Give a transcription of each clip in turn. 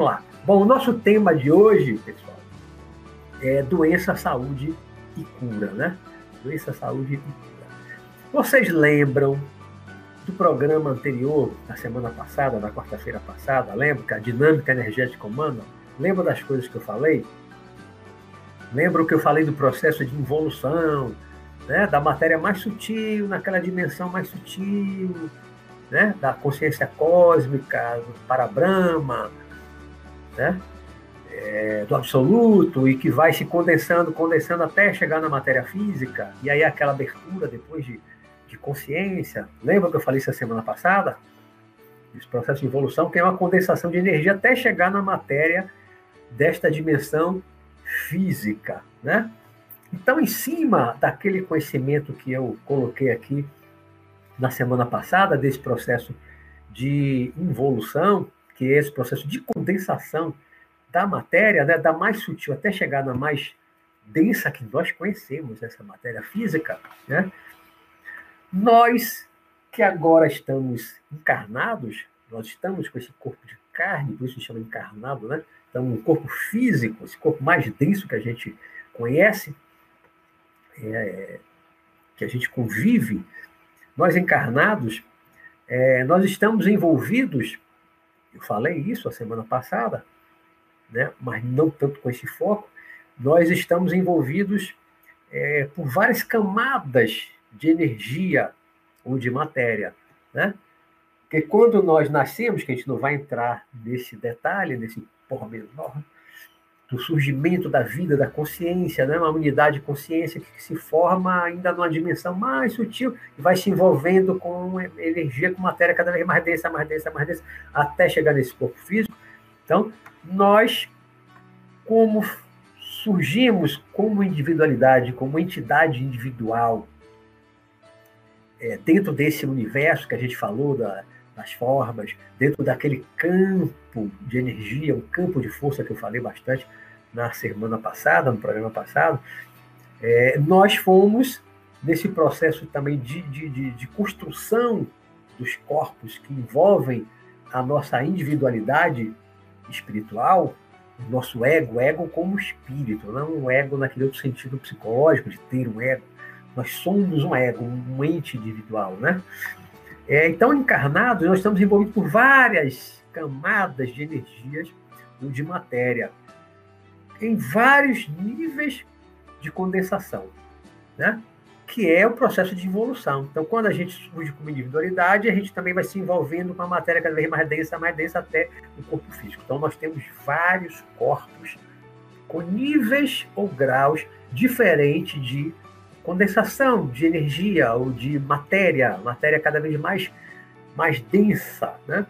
lá. Bom, o nosso tema de hoje, pessoal, é doença, saúde e cura, né? Doença, saúde e cura. Vocês lembram do programa anterior, da semana passada, da quarta-feira passada, lembra que a dinâmica energética humana? Lembra das coisas que eu falei? Lembra o que eu falei do processo de involução, né? da matéria mais sutil, naquela dimensão mais sutil, né? da consciência cósmica, para Brahma, né? É, do absoluto, e que vai se condensando, condensando até chegar na matéria física, e aí aquela abertura depois de, de consciência. Lembra que eu falei isso a semana passada? Esse processo de evolução, que é uma condensação de energia até chegar na matéria desta dimensão física, né? Então, em cima daquele conhecimento que eu coloquei aqui na semana passada, desse processo de involução, que esse processo de condensação da matéria, né, da mais sutil até chegar na mais densa que nós conhecemos, essa matéria física, né? Nós que agora estamos encarnados, nós estamos com esse corpo de carne, por isso se chama encarnado, né? Então, um corpo físico, esse corpo mais denso que a gente conhece, é, que a gente convive, nós encarnados, é, nós estamos envolvidos, eu falei isso a semana passada, né, mas não tanto com esse foco, nós estamos envolvidos é, por várias camadas de energia ou de matéria, né? Porque quando nós nascemos, que a gente não vai entrar nesse detalhe, nesse pormenor, do surgimento da vida, da consciência, né? uma unidade de consciência que se forma ainda numa dimensão mais sutil e vai se envolvendo com energia, com matéria cada vez mais densa, mais densa, mais densa, até chegar nesse corpo físico. Então, nós, como surgimos como individualidade, como entidade individual, é, dentro desse universo que a gente falou da, das formas, dentro daquele campo de energia, um campo de força que eu falei bastante na semana passada, no programa passado, é, nós fomos nesse processo também de, de, de, de construção dos corpos que envolvem a nossa individualidade espiritual, o nosso ego, ego como espírito, não um ego naquele outro sentido psicológico de ter um ego. Nós somos um ego, um ente individual, né? É, então, encarnados, nós estamos envolvidos por várias camadas de energias ou de matéria, em vários níveis de condensação, né? que é o processo de evolução. Então, quando a gente surge como individualidade, a gente também vai se envolvendo com a matéria cada vez mais densa, mais densa até o corpo físico. Então, nós temos vários corpos com níveis ou graus diferentes de condensação de energia ou de matéria, matéria cada vez mais, mais densa, né?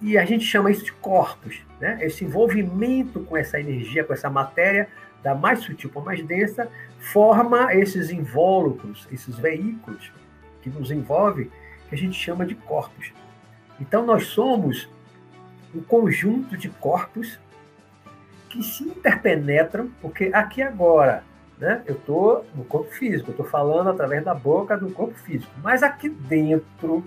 E a gente chama isso de corpos, né? Esse envolvimento com essa energia, com essa matéria, da mais sutil para mais densa, forma esses invólucros, esses veículos que nos envolvem, que a gente chama de corpos. Então nós somos um conjunto de corpos que se interpenetram, porque aqui agora né? Eu estou no corpo físico, eu estou falando através da boca do corpo físico. Mas aqui dentro,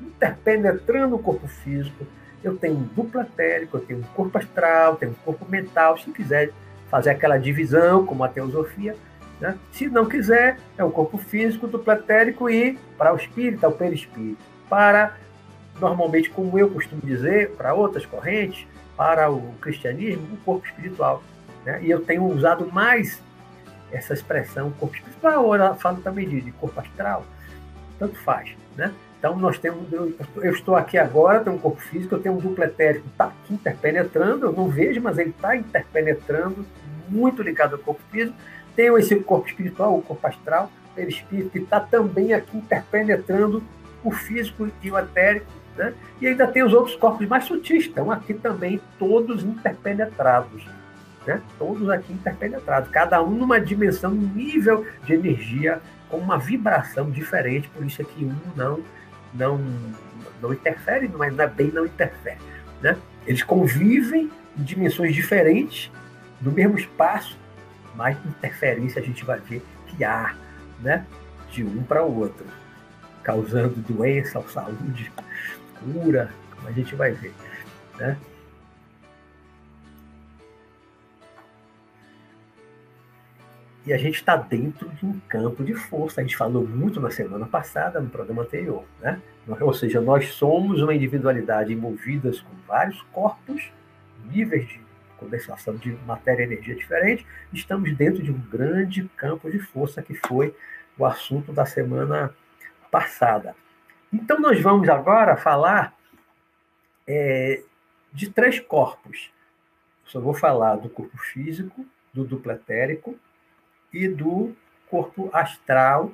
interpenetrando o corpo físico, eu tenho um duplo etérico, eu tenho um corpo astral, tenho um corpo mental. Se quiser fazer aquela divisão, como a teosofia, né? se não quiser, é o corpo físico, duplo etérico e para o espírito, o perispírito. Para, normalmente, como eu costumo dizer, para outras correntes, para o cristianismo, o corpo espiritual. Né? E eu tenho usado mais essa expressão corpo espiritual, ela fala também de, de corpo astral, tanto faz, né? Então, nós temos, eu, estou aqui agora, tenho um corpo físico, eu tenho um duplo etérico, está aqui interpenetrando, eu não vejo, mas ele está interpenetrando, muito ligado ao corpo físico. Tenho esse corpo espiritual, o corpo astral, o espírito que está também aqui interpenetrando o físico e o etérico, né? E ainda tem os outros corpos mais sutis, estão aqui também todos interpenetrados né? todos aqui interpenetrados, cada um numa dimensão, um nível de energia, com uma vibração diferente, por isso é que um não, não, não interfere, mas é bem não interfere. Né? Eles convivem em dimensões diferentes, no mesmo espaço, mas interferência a gente vai ver que há né? de um para o outro, causando doença, saúde, cura, a gente vai ver. Né? E a gente está dentro de um campo de força. A gente falou muito na semana passada, no programa anterior. Né? Ou seja, nós somos uma individualidade movidas com vários corpos, níveis de condensação de matéria e energia diferente. Estamos dentro de um grande campo de força que foi o assunto da semana passada. Então, nós vamos agora falar é, de três corpos. só vou falar do corpo físico, do duplo etérico e do corpo astral,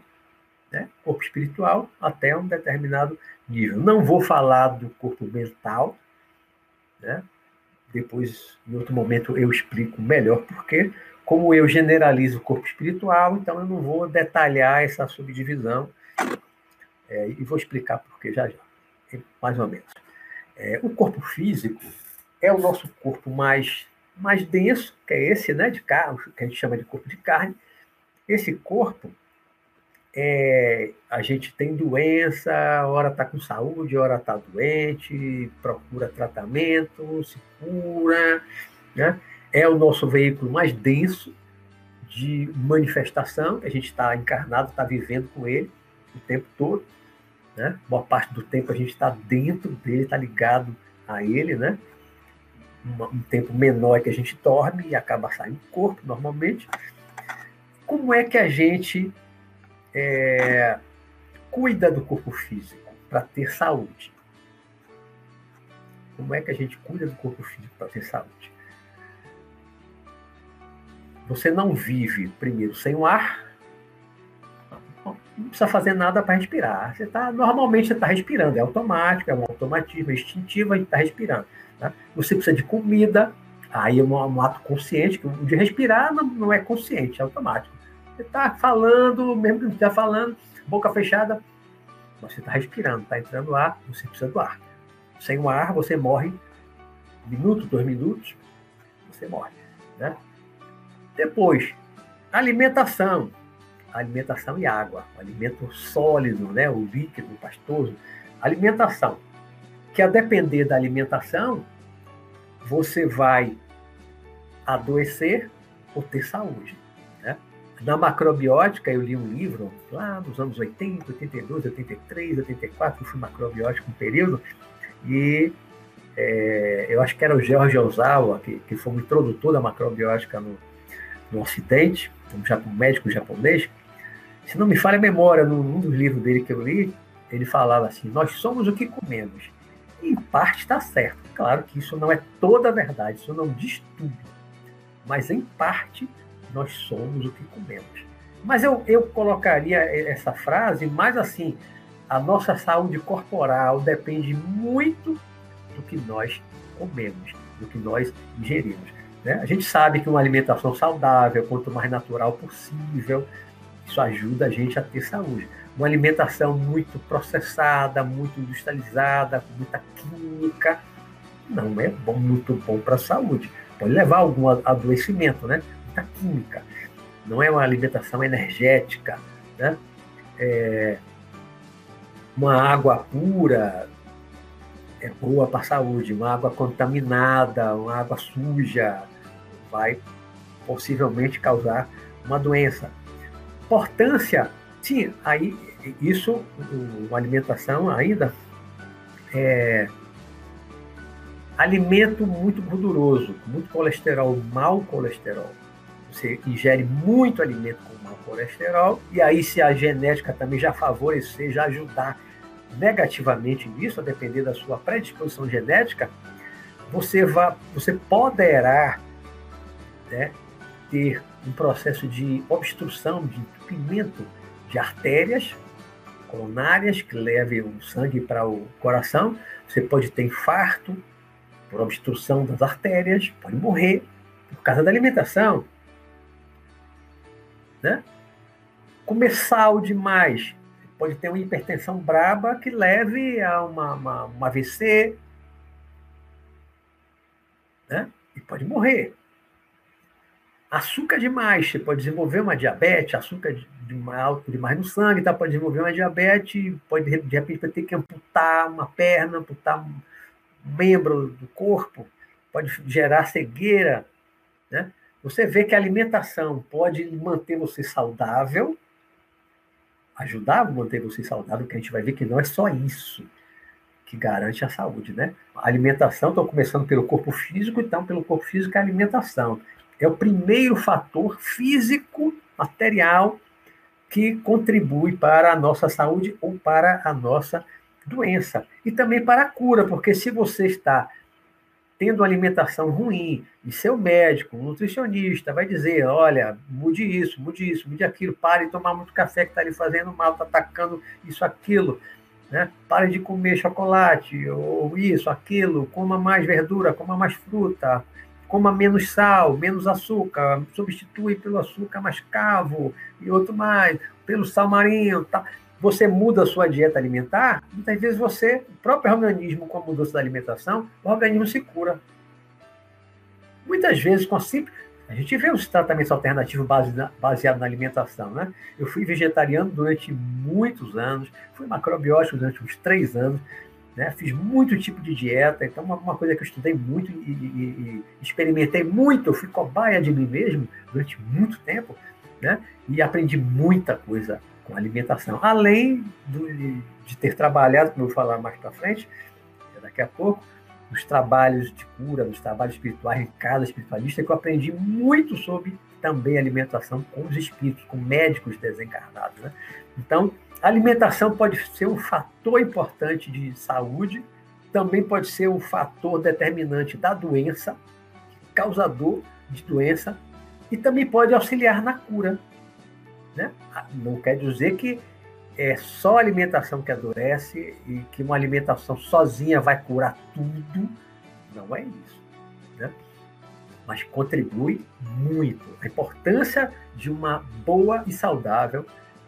né? corpo espiritual, até um determinado nível. Não vou falar do corpo mental, né? depois, em outro momento, eu explico melhor porque, como eu generalizo o corpo espiritual, então eu não vou detalhar essa subdivisão é, e vou explicar por que já já, mais ou menos. É, o corpo físico é o nosso corpo mais, mais denso, que é esse, né, de carne, que a gente chama de corpo de carne. Esse corpo, é, a gente tem doença, hora está com saúde, hora está doente, procura tratamento, se cura, né? É o nosso veículo mais denso de manifestação, a gente está encarnado, está vivendo com ele o tempo todo. Né? Boa parte do tempo a gente está dentro dele, está ligado a ele, né? Um, tempo menor que a gente dorme e acaba saindo do corpo normalmente. Como é que a gente é, cuida do corpo físico para ter saúde? Como é que a gente cuida do corpo físico para ter saúde? Você não vive, primeiro, sem o ar, não precisa fazer nada para respirar. Você tá, normalmente você está respirando, é automático, é um automatismo, é instintivo, a gente está respirando. Tá? Você precisa de comida, aí é um, um ato consciente, que de respirar não, não é consciente, é automático. Você está falando, mesmo que não esteja falando, boca fechada, você está respirando, está entrando ar, você precisa do ar. Sem o ar, você morre um minuto, dois minutos, você morre. Né? Depois, alimentação alimentação e água, o alimento sólido, né, o líquido, pastoso, alimentação. Que a depender da alimentação, você vai adoecer ou ter saúde. Na macrobiótica, eu li um livro lá nos anos 80, 82, 83, 84, eu fui macrobiótico um período, e é, eu acho que era o George Ozawa, que, que foi o introdutor da macrobiótica no, no Ocidente, um médico japonês, se não me falha a memória, num dos livros dele que eu li, ele falava assim: Nós somos o que comemos. E, em parte está certo. Claro que isso não é toda a verdade, isso não diz tudo. Mas, em parte, nós somos o que comemos. Mas eu, eu colocaria essa frase mais assim: a nossa saúde corporal depende muito do que nós comemos, do que nós ingerimos. Né? A gente sabe que uma alimentação saudável, quanto mais natural possível, isso ajuda a gente a ter saúde. Uma alimentação muito processada, muito industrializada, com muita química, não é bom, muito bom para a saúde. Pode levar a algum adoecimento, né? Muita química. Não é uma alimentação energética, né? É uma água pura é boa para a saúde. Uma água contaminada, uma água suja, vai possivelmente causar uma doença importância, sim, aí isso, uma alimentação ainda, é, alimento muito gorduroso, muito colesterol, mau colesterol. Você ingere muito alimento com mau colesterol, e aí se a genética também já favorecer, já ajudar negativamente nisso, a depender da sua predisposição genética, você, vai, você poderá né, ter um processo de obstrução, de entupimento de artérias coronárias que levem o sangue para o coração. Você pode ter infarto por obstrução das artérias, pode morrer por causa da alimentação. Né? Comer sal demais pode ter uma hipertensão braba que leve a uma, uma, uma AVC né? e pode morrer. Açúcar demais, você pode desenvolver uma diabetes, açúcar demais, demais no sangue, tá? pode desenvolver uma diabetes, pode de repente ter que amputar uma perna, amputar um membro do corpo, pode gerar cegueira, né? Você vê que a alimentação pode manter você saudável, ajudar a manter você saudável, que a gente vai ver que não é só isso que garante a saúde, né? A alimentação, estou começando pelo corpo físico, então pelo corpo físico é a alimentação. É o primeiro fator físico, material, que contribui para a nossa saúde ou para a nossa doença. E também para a cura, porque se você está tendo uma alimentação ruim, e seu médico, um nutricionista, vai dizer: olha, mude isso, mude isso, mude aquilo, pare de tomar muito café que está lhe fazendo mal, está atacando isso, aquilo. Né? Pare de comer chocolate, ou isso, aquilo, coma mais verdura, coma mais fruta, coma menos sal, menos açúcar, substitui pelo açúcar mascavo e outro mais, pelo sal marinho, tá? Você muda a sua dieta alimentar, muitas vezes você, o próprio organismo, com a mudança da alimentação, o organismo se cura. Muitas vezes, com a simples. A gente vê os tratamentos alternativos baseados na alimentação, né? Eu fui vegetariano durante muitos anos, fui macrobiótico durante uns três anos, né? Fiz muito tipo de dieta, então uma, uma coisa que eu estudei muito e, e, e, experimentei muito, eu fui cobaia de mim mesmo durante muito tempo, né? E aprendi muita coisa com alimentação. Além do, de ter trabalhado, como eu vou falar mais para frente, daqui a pouco, nos trabalhos de cura, nos trabalhos espirituais em casa espiritualista, que eu aprendi muito sobre também alimentação com os espíritos, com médicos desencarnados. Né? Então, alimentação pode ser um fator importante de saúde, também pode ser um fator determinante da doença, causador de doença, e também pode auxiliar na cura. Né? Não quer dizer que é só alimentação que adoece e que uma alimentação sozinha vai curar tudo. Não é isso. Né? Mas contribui muito. A importância de uma boa e saudável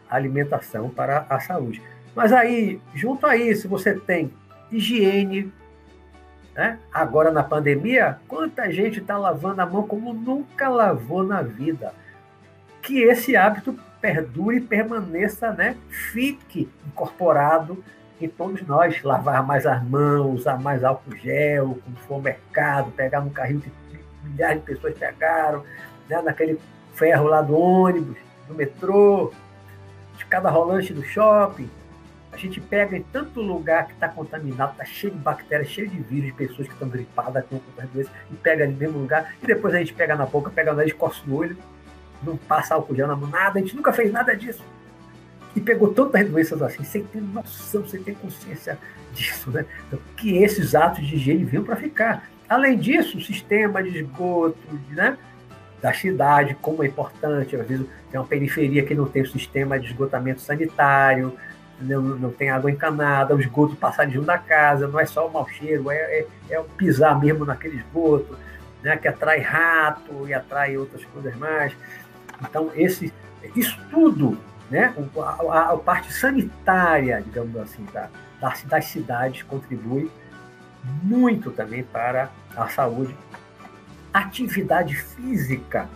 alimentação para a saúde. Mas aí, junto a isso, você tem higiene. Né? Agora na pandemia, quanta gente está lavando a mão como nunca lavou na vida. Que esse hábito perdure e permaneça, né? Fique incorporado em todos nós. Lavar mais as mãos, usar mais álcool gel, quando for ao mercado, pegar no carrinho que milhares de pessoas pegaram, né? naquele ferro lá do ônibus, do metrô, de cada rolante do shopping. A gente pega em tanto lugar que está contaminado, está cheio de bactérias, cheio de vírus, de pessoas que estão gripadas, com outras doenças, e pega ali no mesmo lugar, e depois a gente pega na boca, pega no nariz, coça no olho, não passa álcool gel na mão, nada, a gente nunca fez nada disso. E pegou tantas doenças assim, sem ter noção, sem ter consciência disso, né? Então, que esses atos de higiene vinham para ficar. Além disso, o sistema de esgoto, né? da cidade, como é importante, às vezes tem uma periferia que não tem o sistema de esgotamento sanitário, não, não tem água encanada, o esgoto passa junto da casa, não é só o mau cheiro, é, é, é o pisar mesmo naquele esgoto, né, que atrai rato e atrai outras coisas mais. Então, esse, isso tudo, né, a, a, a parte sanitária, digamos assim, da, das cidades contribui muito também para a saúde. Atividade física.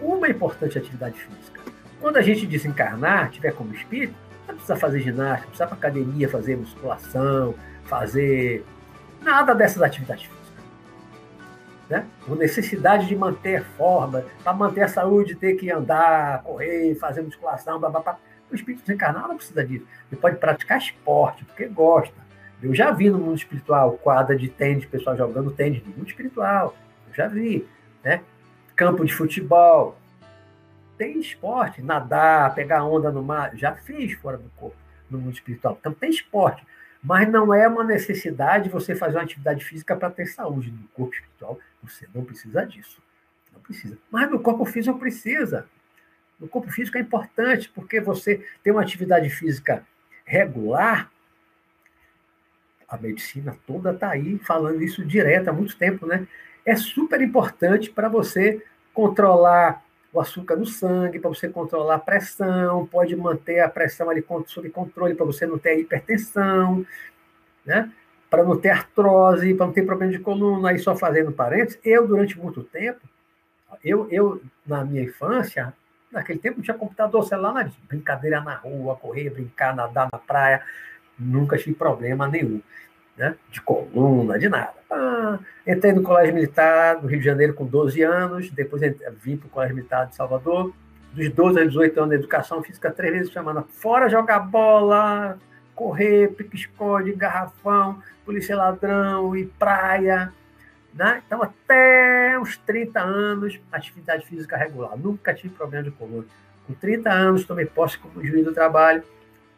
Uma importante atividade física. Quando a gente desencarnar, tiver como espírito, não precisa fazer ginástica, precisa para academia, fazer musculação, fazer nada dessas atividades físicas né? Com necessidade de manter forma, para manter a saúde, ter que andar, correr, fazer musculação, blá, blá, blá. O espírito desencarnado não precisa disso. Ele pode praticar esporte, porque gosta. Eu já vi no mundo espiritual quadra de tênis, pessoal jogando tênis no mundo espiritual. Eu já vi, né? Campo de futebol. Tem esporte, nadar, pegar onda no mar. Já fiz fora do corpo, no mundo espiritual. Então tem esporte. Mas não é uma necessidade você fazer uma atividade física para ter saúde no corpo espiritual. Você não precisa disso. Não precisa. Mas no corpo físico precisa. No corpo físico é importante, porque você tem uma atividade física regular. A medicina toda está aí falando isso direto há muito tempo, né? É super importante para você controlar o açúcar no sangue, para você controlar a pressão, pode manter a pressão ali sob controle para você não ter hipertensão, né? para não ter artrose, para não ter problema de coluna, aí só fazendo parênteses, eu, durante muito tempo, eu, eu na minha infância, naquele tempo não tinha computador, celular, brincadeira na rua, correr, brincar, nadar na praia, nunca tive problema nenhum. Né? de coluna, de nada. Ah, entrei no Colégio Militar do Rio de Janeiro com 12 anos, depois vim para o Colégio Militar de Salvador, dos 12 aos 18 anos educação física, três vezes chamando fora jogar bola, correr, pique-esconde, garrafão, polícia ladrão e praia. Né? Então, até uns 30 anos, atividade física regular. Nunca tive problema de coluna. Com 30 anos, tomei posse como juiz do trabalho.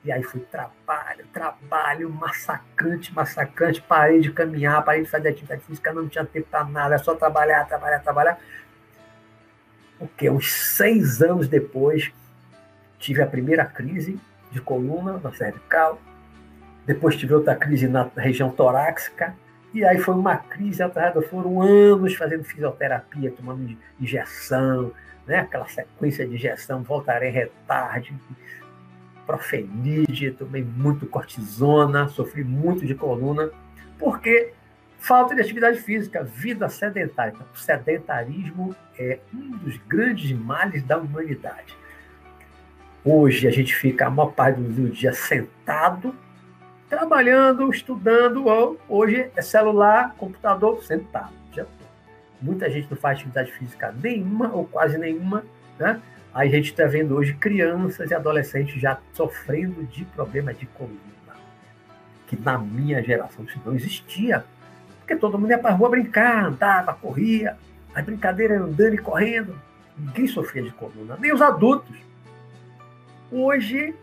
E aí foi trabalho, trabalho, massacrante, massacrante. Parei de caminhar, parei de fazer atividade física, não tinha tempo para nada, só trabalhar, trabalhar, trabalhar. O que? Uns seis anos depois, tive a primeira crise de coluna na cervical. Depois tive outra crise na região torácica. E aí foi uma crise atrás, foram anos fazendo fisioterapia, tomando injeção, né? aquela sequência de injeção, voltarei retarde, profenide, tomei muito cortisona, sofri muito de coluna, porque falta de atividade física, vida sedentária. Então, o sedentarismo é um dos grandes males da humanidade. Hoje a gente fica a maior parte do dia sentado, trabalhando, estudando, ou hoje é celular, computador, sentado. Muita gente não faz atividade física nenhuma ou quase nenhuma, né? A gente está vendo hoje crianças e adolescentes já sofrendo de problema de coluna, que na minha geração isso não existia, porque todo mundo ia para a rua brincar, andava, corria, a brincadeira andando e correndo, ninguém sofria de coluna, nem os adultos. Hoje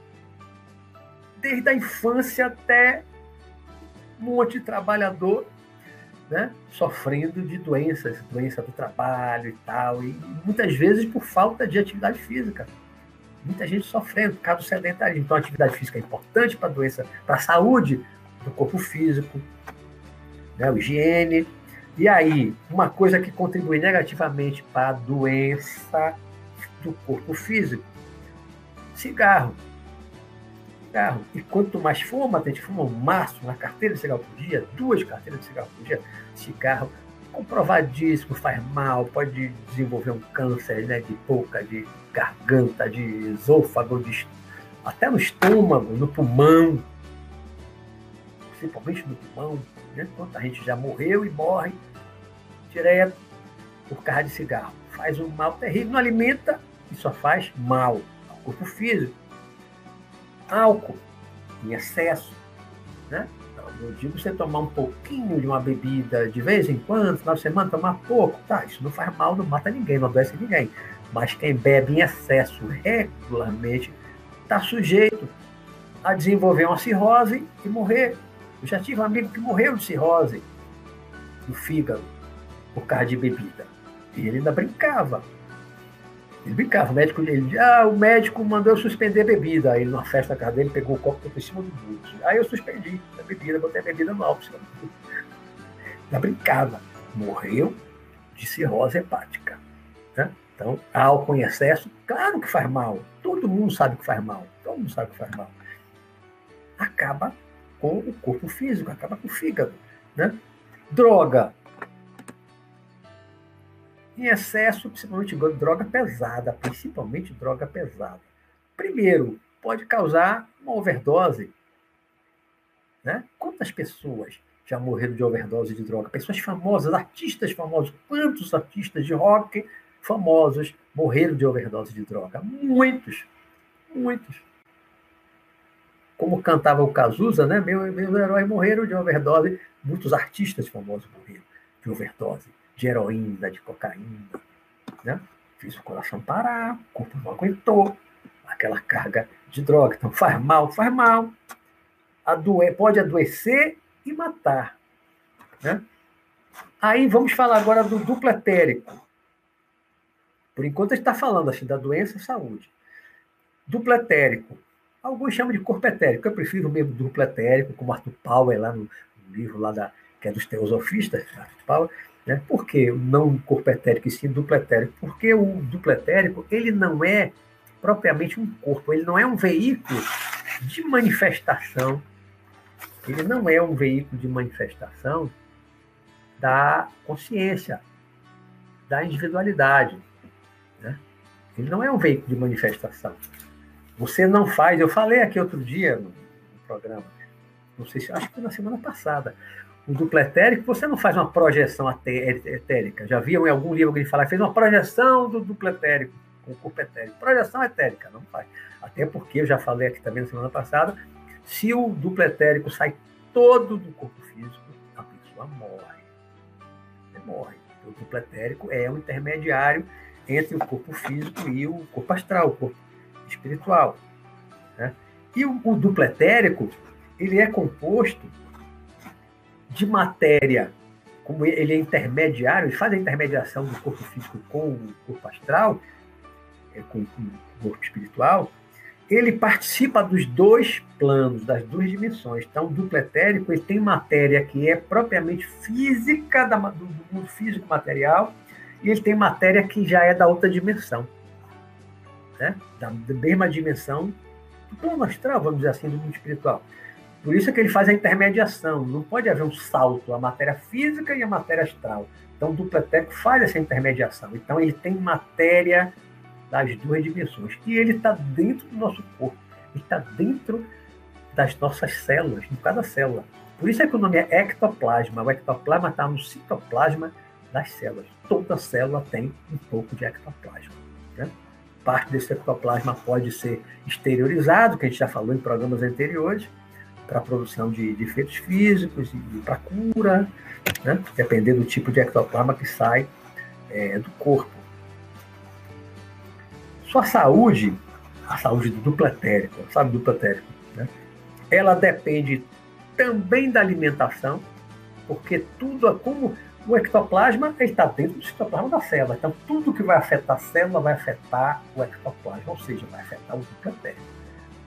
desde a infância até um monte de trabalhador né, sofrendo de doenças, doença do trabalho e tal, e muitas vezes por falta de atividade física. Muita gente sofrendo por causa do sedentarismo. Então, a atividade física é importante para a doença, para a saúde do corpo físico, né, higiene. E aí, uma coisa que contribui negativamente para a doença do corpo físico, cigarro cigarro. E quanto mais fuma, a gente fuma um maço, uma carteira de cigarro por dia, duas carteiras de cigarro por dia, cigarro comprovadíssimo, faz mal, pode desenvolver um câncer né, de boca, de garganta, de esôfago, de, até no estômago, no pulmão, principalmente no pulmão. Né? Quanta gente já morreu e morre direto por causa de cigarro. Faz um mal terrível, não alimenta e só faz mal ao corpo físico álcool em excesso, né? Então, eu digo você tomar um pouquinho de uma bebida de vez em quando, de semana, tomar pouco, tá? Isso não faz mal, não mata ninguém, não adoece ninguém. Mas quem bebe em excesso regularmente está sujeito a desenvolver uma cirrose e morrer. Eu já tive um amigo que morreu de cirrose do fígado por causa de bebida. E ele ainda brincava. Ele brincava, o médico, ele, ah, o médico mandou eu suspender a bebida. Aí numa festa na casa dele, pegou o copo por cima do bucho. Aí eu suspendi a bebida, botei a bebida no álcool. Já brincava. Morreu de cirrose hepática. Né? Então, álcool em excesso, claro que faz mal. Todo mundo sabe que faz mal. Todo mundo sabe que faz mal. Acaba com o corpo físico, acaba com o fígado. Né? Droga, em excesso, principalmente droga pesada, principalmente droga pesada. Primeiro, pode causar uma overdose. Né? Quantas pessoas já morreram de overdose de droga? Pessoas famosas, artistas famosos. Quantos artistas de rock famosos morreram de overdose de droga? Muitos, muitos. Como cantava o Cazuza, né? Meu, meus heróis morreram de overdose. Muitos artistas famosos morreram de overdose de heroína, de cocaína. Né? Fiz o coração parar, o corpo não aguentou aquela carga de droga. Então faz mal, faz mal. Adoe pode adoecer e matar. Né? Aí vamos falar agora do duplo etérico. Por enquanto a gente está falando assim, da doença e saúde. Duplo etérico. Alguns chamam de corpo etérico. Eu prefiro mesmo duplo etérico, como Arthur Power, lá no, livro lá da, que é dos teosofistas, Arthur Power, né? Por que não corpo etérico e sim duplo etérico? Porque o duplo etérico ele não é propriamente um corpo, ele não é um veículo de manifestação, ele não é um veículo de manifestação da consciência, da individualidade. Né? Ele não é um veículo de manifestação. Você não faz, eu falei aqui outro dia no, programa, não sei se acho que foi na semana passada. O duplo etérico, você não faz uma projeção etérica. Já viam em algum livro alguém falar que fez uma projeção do duplo etérico com o corpo etérico. Projeção etérica, não faz. Até porque eu já falei aqui também na semana passada, se o duplo etérico sai todo do corpo físico, a pessoa morre. Você morre. O duplo etérico é um intermediário entre o corpo físico e o corpo astral, o corpo espiritual. Né? E o, o duplo etérico, ele é composto de matéria, como ele é intermediário, ele faz a intermediação do corpo físico com o corpo astral, é, com, com o corpo espiritual, ele participa dos dois planos, das duas dimensões. Então, duplo etérico ele tem matéria que é propriamente física, da, do mundo físico material, e ele tem matéria que já é da outra dimensão. Né? Da, da mesma dimensão do plano astral, vamos dizer assim, do mundo espiritual. Por isso é que ele faz a intermediação. Não pode haver um salto, a matéria física e a matéria astral. Então, o duplo etérico faz essa intermediação. Então, ele tem matéria das duas dimensões. E ele está dentro do nosso corpo, ele está dentro das nossas células, em cada célula. Por isso é que o nome é ectoplasma. O ectoplasma está no citoplasma das células. Toda célula tem um pouco de ectoplasma. Né? Parte desse ectoplasma pode ser exteriorizado, que a gente já falou em programas anteriores, para a produção de, de, efeitos físicos e para cura, né? dependendo do tipo de ectoplasma que sai é, do corpo. Sua saúde, a saúde do duplo etérico, sabe, duplo etérico, né? ela depende também da alimentação, porque tudo é como o ectoplasma está dentro do citoplasma da célula. Então, tudo que vai afetar a célula vai afetar o ectoplasma, ou seja, vai afetar o duplo etérico.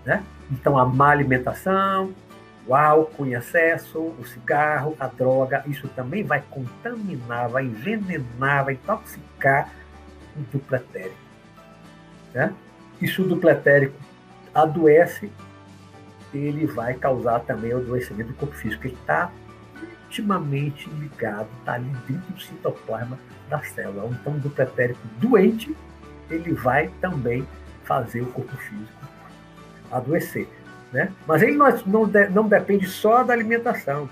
Né? Então, a má alimentação, o álcool em excesso, o cigarro, a droga, isso também vai contaminar, vai envenenar, vai intoxicar o duplo etérico. Né? E se o duplo etérico adoece, ele vai causar também o adoecimento do corpo físico. Ele está intimamente ligado, está ali dentro do citoplasma da célula. Então, o duplo etérico doente, ele vai também fazer o corpo físico adoecer. Né? Mas ele não, não, não depende só da alimentação.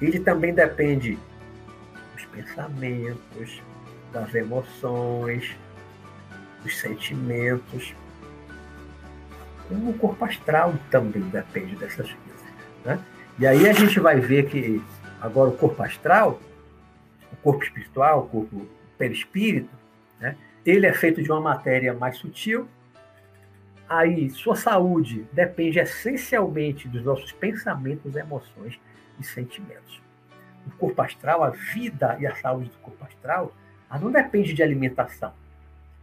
Ele também depende dos pensamentos, das emoções, os sentimentos. O corpo astral também depende dessas coisas. Né? E aí a gente vai ver que agora o corpo astral, o corpo espiritual, o corpo perispírito, né? ele é feito de uma matéria mais sutil. Aí sua saúde depende essencialmente dos nossos pensamentos, emoções e sentimentos. O corpo astral, a vida e a saúde do corpo astral, não depende de alimentação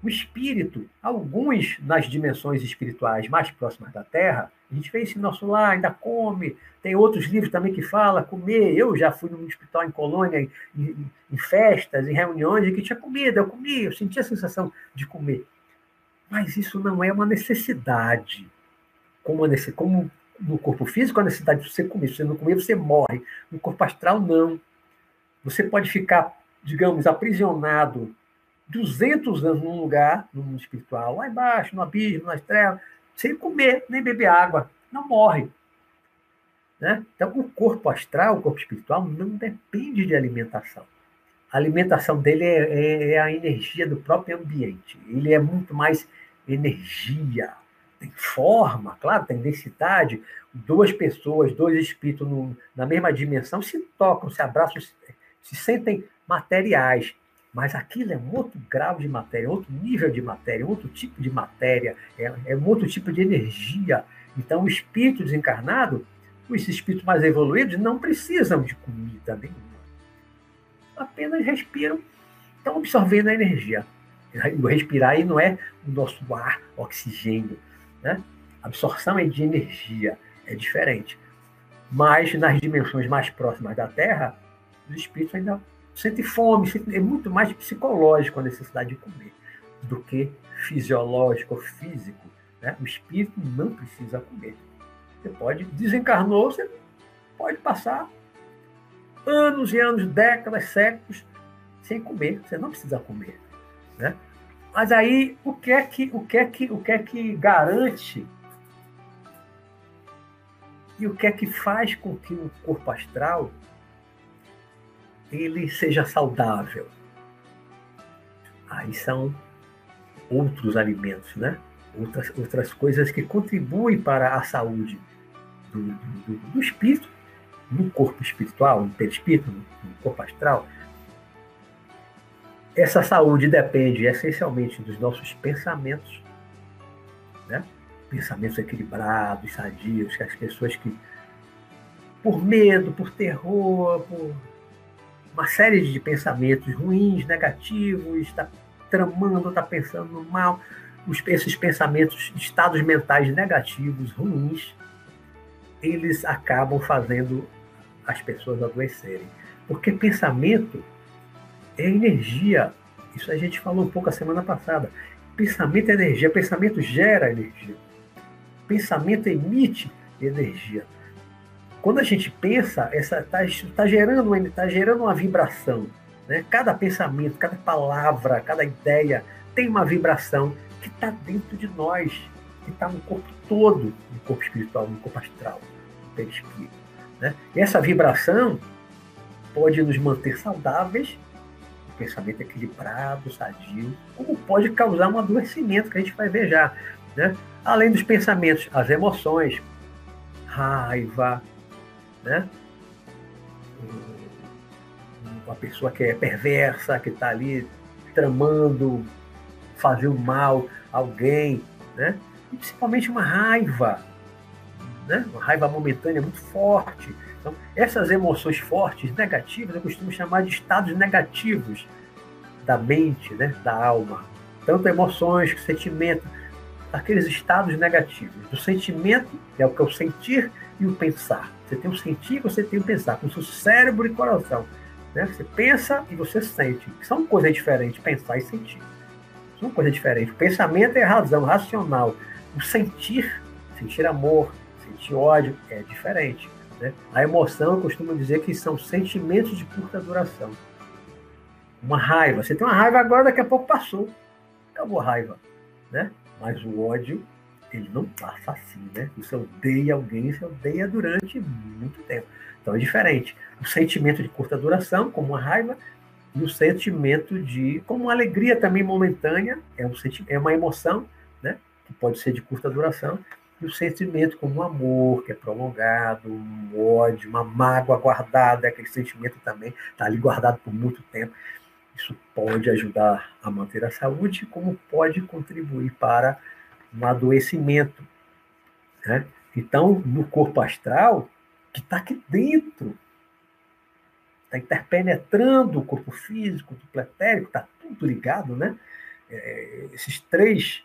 o espírito, alguns nas dimensões espirituais mais próximas da Terra, a gente vê isso em nosso lar, ainda come. Tem outros livros também que fala comer. Eu já fui num hospital em colônia, em, em festas, em reuniões, em que tinha comida, eu comia, eu sentia a sensação de comer. Mas isso não é uma necessidade. Como, como no corpo físico, a necessidade de você comer. Se você não comer, você morre. No corpo astral, não. Você pode ficar, digamos, aprisionado 200 anos num lugar, no mundo espiritual, lá embaixo, no abismo, nas trevas, sem comer, nem beber água, não morre. Né? Então, o corpo astral, o corpo espiritual, não depende de alimentação. A alimentação dele é, é, é a energia do próprio ambiente. Ele é muito mais energia. Tem forma, claro, tem densidade. Duas pessoas, dois espíritos no, na mesma dimensão se tocam, se abraçam, se, se sentem materiais. Mas aquilo é um outro grau de matéria, outro nível de matéria, outro tipo de matéria, é, é um outro tipo de energia. Então, o espírito desencarnado, os espíritos mais evoluídos, não precisam de comida nenhuma. Apenas respiram, estão absorvendo a energia. Respirar aí não é o nosso ar, oxigênio. Né? Absorção é de energia, é diferente. Mas nas dimensões mais próximas da Terra, os espíritos ainda sente fome, é muito mais psicológico a necessidade de comer do que fisiológico ou físico. Né? O espírito não precisa comer. Você pode, desencarnou, você pode passar anos e anos, décadas, séculos sem comer. Você não precisa comer. Né? Mas aí, o que é que, o que é que, o que é que garante E o que é que faz com que o corpo astral ele seja saudável? Aí são outros alimentos, né? Outras, outras coisas que contribuem para a saúde do, do, do espírito, no corpo espiritual, no perispírito, no corpo astral. Essa saúde depende essencialmente dos nossos pensamentos, né? pensamentos equilibrados, sadios, que as pessoas que, por medo, por terror, por uma série de pensamentos ruins, negativos, está tramando, está pensando mal, os, esses pensamentos, estados mentais negativos, ruins, eles acabam fazendo as pessoas adoecerem. Porque pensamento é energia. Isso a gente falou um pouco a semana passada. Pensamento é energia, pensamento gera energia. Pensamento emite energia. Quando a gente pensa, essa está tá gerando, tá gerando uma vibração. Né? Cada pensamento, cada palavra, cada ideia tem uma vibração que está dentro de nós, que está no corpo todo, no corpo espiritual, no corpo astral, no perispírito. Né? E essa vibração pode nos manter saudáveis, pensamento equilibrado, sadio, como pode causar um adoecimento, que a gente vai ver já. Né? Além dos pensamentos, as emoções, raiva, né? uma pessoa que é perversa, que está ali tramando fazer o mal a alguém, né? E principalmente uma raiva, né? Uma raiva momentânea muito forte. Então, essas emoções fortes, negativas, eu costumo chamar de estados negativos da mente, né? Da alma. Tanto emoções, sentimentos, aqueles estados negativos. Do sentimento, é o que é o sentir e o pensar. Você tem o sentir, você tem o pensar, como se fosse cérebro e coração. Né? Você pensa e você sente. São coisas diferentes, pensar e sentir. São coisas diferentes. O pensamento é razão, racional. O sentir, sentir amor, sentir ódio, é diferente. Né? A emoção, eu costumo dizer que são sentimentos de curta duração. Uma raiva. Você tem uma raiva agora, daqui a pouco passou. Acabou a raiva. Né? Mas o ódio, ele não passa assim. Né? Você odeia alguém, você odeia durante muito tempo. Então é diferente. O sentimento de curta duração, como a raiva, e o sentimento de, como uma alegria também momentânea, é, um é uma emoção, né? que pode ser de curta duração, e o sentimento como um amor, que é prolongado, um ódio, uma mágoa guardada, aquele sentimento também está ali guardado por muito tempo. Isso pode ajudar a manter a saúde, como pode contribuir para um adoecimento. Né? Então, no corpo astral, que está aqui dentro. Está interpenetrando o corpo físico, o pretérico, está tudo ligado, né? É, esses três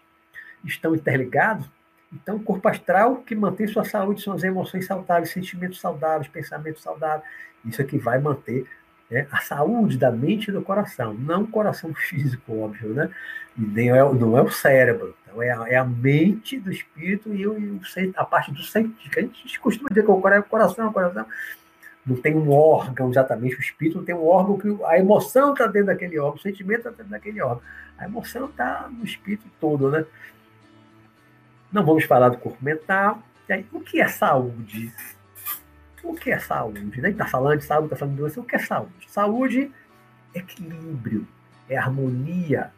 estão interligados. Então, o corpo astral que mantém sua saúde são as emoções saudáveis, sentimentos saudáveis, pensamentos saudáveis. Isso é que vai manter né, a saúde da mente e do coração, não o coração físico, óbvio, né? E nem é, não é o cérebro. Então, é a, é a mente do espírito e, o, a parte do sentido. A gente costuma dizer que o coração, o coração não tem um órgão exatamente, o espírito não tem um órgão que a emoção está dentro daquele órgão, o sentimento está dentro daquele órgão. A emoção está no espírito todo, né? Não vamos falar do corpo mental. Aí, o que é saúde? O que é saúde? Né? Está falando de saúde, está falando de doença. O que é saúde? Saúde é equilíbrio, é harmonia,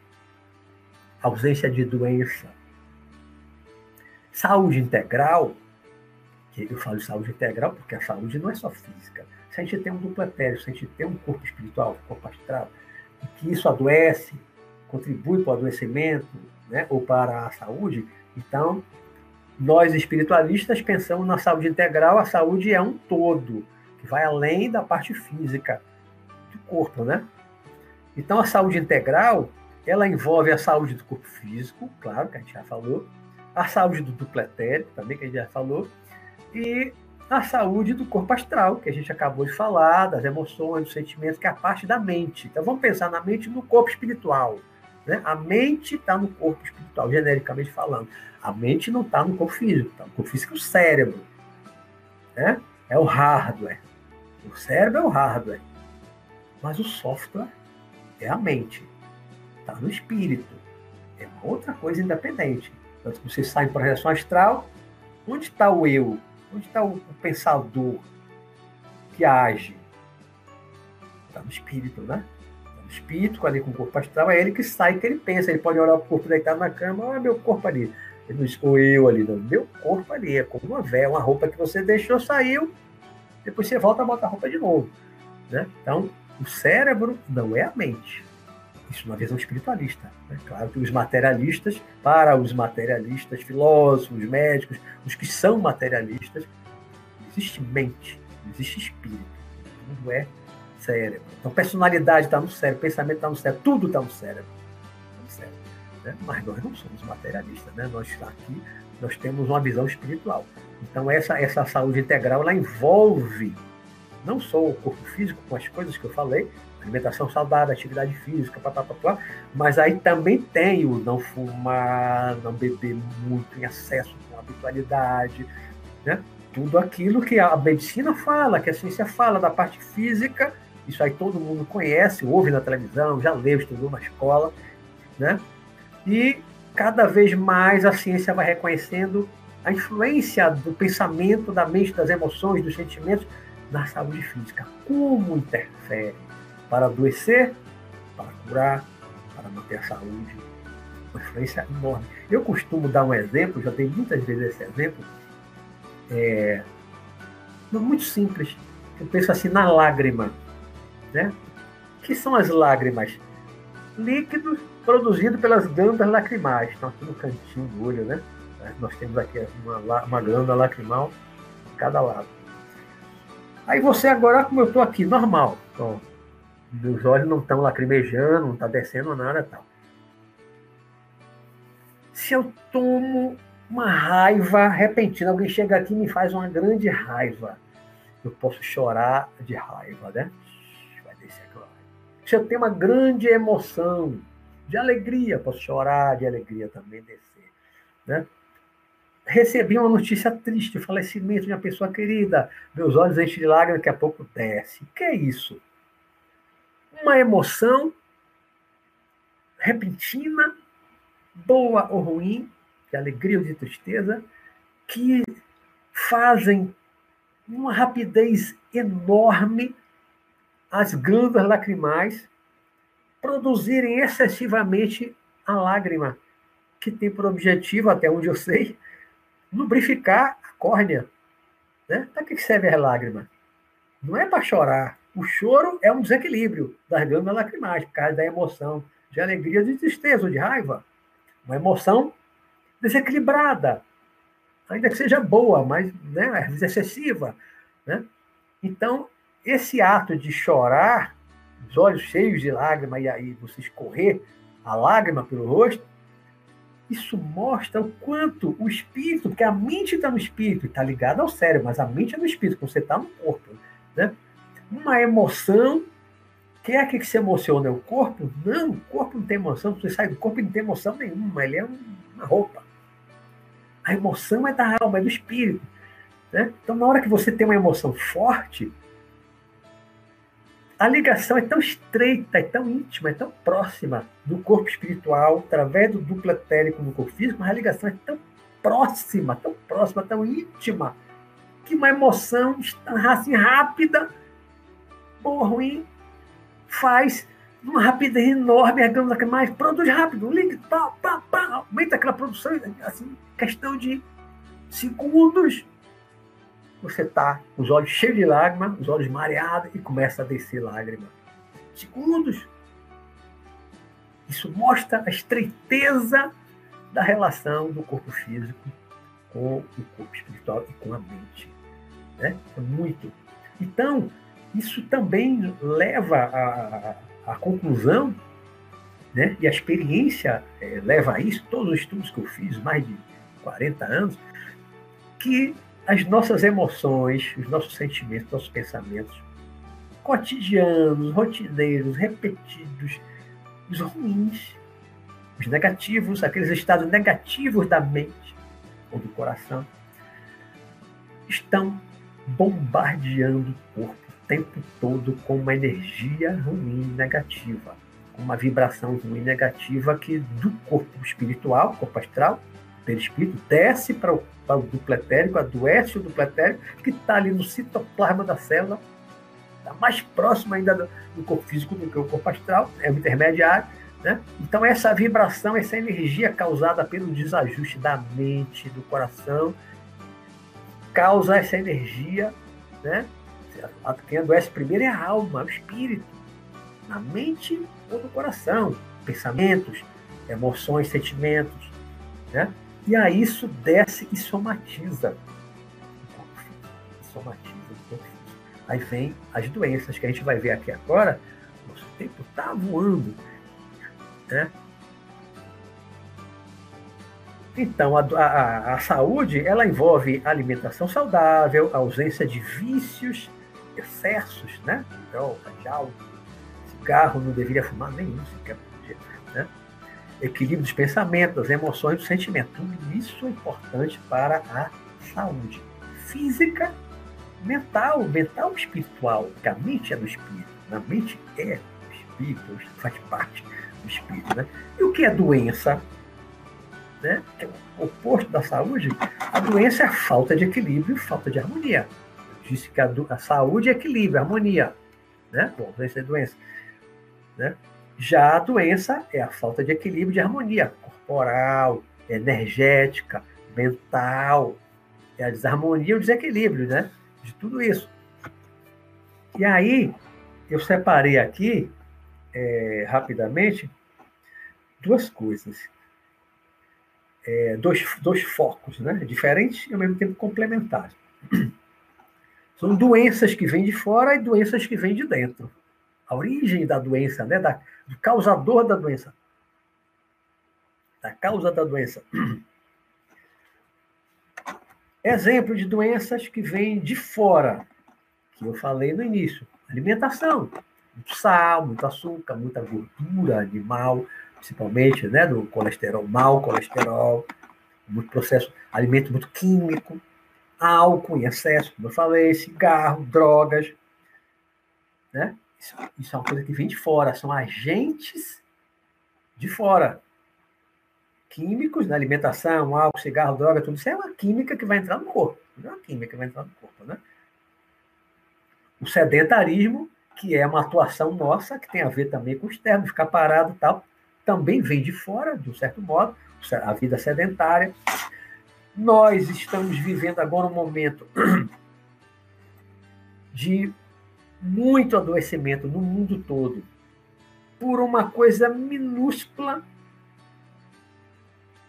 ausência de doença. Saúde integral, que eu falo de saúde integral porque a saúde não é só física. Se a gente tem um duplo etéreo, se a gente tem um corpo espiritual, um corpo astral, e que isso adoece, contribui para o adoecimento né, ou para a saúde, então nós espiritualistas pensamos na saúde integral, a saúde é um todo, que vai além da parte física do corpo, né? Então a saúde integral ela envolve a saúde do corpo físico, claro, que a gente já falou, a saúde do duplo etérico, também, que a gente já falou, e a saúde do corpo astral, que a gente acabou de falar, das emoções, dos sentimentos, que é a parte da mente. Então vamos pensar na mente no corpo espiritual. Né? A mente está no corpo espiritual, genericamente falando. A mente não está no corpo físico, tá? no corpo físico é o cérebro. Né? É o hardware. O cérebro é o hardware. Mas o software é a mente está no espírito. É uma outra coisa independente. Então, se você sai em projeção astral, onde está o eu? Onde está o pensador que age? Está no espírito, né? Espírito, ali com o corpo astral, é ele que sai, que ele pensa. Ele pode olhar o corpo deitado na cama, olha meu corpo ali. Ele não escolheu eu ali, não. Meu corpo ali é como uma véia, uma roupa que você deixou, saiu, depois você volta, bota a roupa de novo. Né? Então, o cérebro não é a mente. Isso uma visão espiritualista. Né? Claro que os materialistas, para os materialistas, filósofos, médicos, os que são materialistas, existe mente, existe espírito. Tudo é cérebro. Então, personalidade está no cérebro, pensamento está no cérebro, tudo está no cérebro. Tá no cérebro né? Mas nós não somos materialistas. Né? Nós aqui nós temos uma visão espiritual. Então, essa, essa saúde integral ela envolve não só o corpo físico, com as coisas que eu falei, alimentação saudável, atividade física, papapá, mas aí também tem o não fumar, não beber muito em excesso com habitualidade, né? tudo aquilo que a medicina fala, que a ciência fala da parte física, isso aí todo mundo conhece, ouve na televisão, já leu, estudou na escola, né? E cada vez mais a ciência vai reconhecendo a influência do pensamento, da mente, das emoções, dos sentimentos na saúde física. Como interfere para adoecer, para curar, para manter a saúde. Uma influência enorme. Eu costumo dar um exemplo, já dei muitas vezes esse exemplo, é, muito simples. Eu penso assim na lágrima. Né? Que são as lágrimas? Líquidos produzidos pelas glândulas lacrimais. Estão aqui no cantinho do olho, né? Nós temos aqui uma, uma glândula lacrimal em cada lado. Aí você agora, como eu estou aqui, normal. Ó, meus olhos não estão lacrimejando, não está descendo nada tal. Se eu tomo uma raiva repentina, alguém chega aqui e me faz uma grande raiva, eu posso chorar de raiva, né? Aquela raiva. Se eu tenho uma grande emoção, de alegria, posso chorar de alegria também, descer, né? recebi uma notícia triste, falecimento de uma pessoa querida. Meus olhos enchem de lágrimas, daqui a pouco desce. O que é isso? Uma emoção repentina, boa ou ruim, de alegria ou de tristeza, que fazem uma rapidez enorme as glândulas lacrimais produzirem excessivamente a lágrima, que tem por objetivo, até onde eu sei, lubrificar a córnea. Né? Para que serve a lágrima? Não é para chorar. O choro é um desequilíbrio das glândulas lacrimais, por causa da emoção de alegria, de tristeza ou de raiva. Uma emoção desequilibrada, ainda que seja boa, mas né, excessiva. Né? Então, esse ato de chorar, os olhos cheios de lágrima e aí você escorrer a lágrima pelo rosto, isso mostra o quanto o espírito, porque a mente está no espírito, está ligada ao cérebro, mas a mente é no espírito, você está no corpo. Né? Uma emoção, quem é que se emociona? O corpo? Não, o corpo não tem emoção, você sai do corpo e não tem emoção nenhuma, ele é uma roupa. A emoção é da alma, é do espírito. Né? Então, na hora que você tem uma emoção forte, a ligação é tão estreita, é tão íntima, é tão próxima do corpo espiritual, através do duplo etérico no corpo físico, mas a ligação é tão próxima, tão próxima, tão íntima, que uma emoção assim, rápida, boa ruim, faz uma rapidez enorme, glândula que mais produz rápido, liga, pá, pá, pá, aumenta aquela produção, assim, questão de segundos, você está com os olhos cheios de lágrima, os olhos mareados e começa a descer lágrima. Segundos. Isso mostra a estreiteza da relação do corpo físico com o corpo espiritual e com a mente. Né? É muito. Então, isso também leva à conclusão, né? e a experiência é, leva a isso, todos os estudos que eu fiz, mais de 40 anos, que as nossas emoções, os nossos sentimentos, nossos pensamentos cotidianos, rotineiros, repetidos, os ruins, os negativos, aqueles estados negativos da mente ou do coração, estão bombardeando o corpo o tempo todo com uma energia ruim negativa, com uma vibração ruim negativa que do corpo espiritual, corpo astral, perispírito, desce para o, para o dupletérico, adoece o dupletérico, que está ali no citoplasma da célula, está mais próximo ainda do, do, corpo físico do que o corpo astral, é o intermediário. Né? Então, essa vibração, essa energia causada pelo desajuste da mente, do coração, causa essa energia. Né? Quem adoece primeiro é a alma, é o espírito, na mente ou no coração, pensamentos, emoções, sentimentos. Né? E aí isso desce e somatiza. Somatiza o corpo Aí vem as doenças que a gente vai ver aqui agora. Nosso tempo está voando. Né? Então, a, a, a, saúde ela envolve alimentação saudável, ausência de vícios, excessos, né? Droga, álcool, cigarro, não deveria fumar nenhum sequer, né? Equilíbrio dos pensamentos, das emoções, do sentimento. Tudo isso é importante para a saúde física mental, mental espiritual, porque a mente é do espírito, a mente é do espírito, faz parte do espírito. Né? E o que é doença? Né? Que é o oposto da saúde, a doença é a falta de equilíbrio falta de harmonia. Eu disse que a, a saúde é equilíbrio, harmonia. Né? Bom, doença é doença. Né? Já a doença é a falta de equilíbrio de harmonia corporal, energética, mental. É a desarmonia o desequilíbrio, né? de tudo isso. E aí, eu separei aqui, é, rapidamente, duas coisas. É, dois, dois focos, né? diferentes e ao mesmo tempo complementares. São doenças que vêm de fora e doenças que vêm de dentro. A origem da doença, né? da, do causador da doença. Da causa da doença. Exemplo de doenças que vêm de fora, que eu falei no início. Alimentação. Muito sal, muito açúcar, muita gordura animal, principalmente né, do colesterol, mau colesterol, muito processo, alimento muito químico, álcool em excesso, como eu falei, cigarro, drogas. Né? Isso, isso é uma coisa que vem de fora, são agentes de fora químicos na alimentação, álcool, cigarro, droga, tudo isso é uma química que vai entrar no corpo. Não é uma química que vai entrar no corpo, né? O sedentarismo, que é uma atuação nossa, que tem a ver também com o externo, ficar parado e tal, também vem de fora, de um certo modo, a vida sedentária. Nós estamos vivendo agora um momento de muito adoecimento no mundo todo por uma coisa minúscula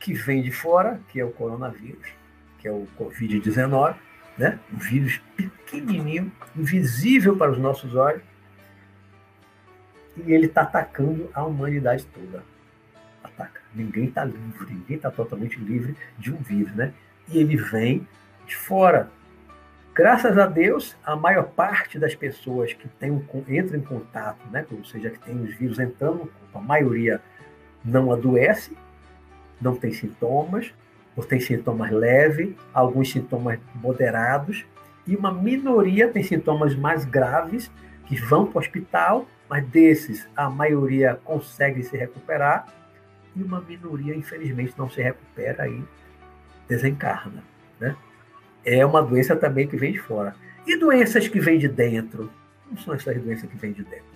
que vem de fora, que é o coronavírus, que é o Covid-19, né? um vírus pequenininho, invisível para os nossos olhos, e ele está atacando a humanidade toda. Ataca. Ninguém está livre, ninguém está totalmente livre de um vírus, né? E ele vem de fora. Graças a Deus, a maior parte das pessoas que tem entram em contato, né? ou seja, que tem os vírus entrando a maioria não adoece, não tem sintomas, ou tem sintomas leves, alguns sintomas moderados, e uma minoria tem sintomas mais graves, que vão para o hospital, mas desses a maioria consegue se recuperar, e uma minoria, infelizmente, não se recupera e desencarna. Né? É uma doença também que vem de fora. E doenças que vêm de dentro? Não são essas doenças que vêm de dentro.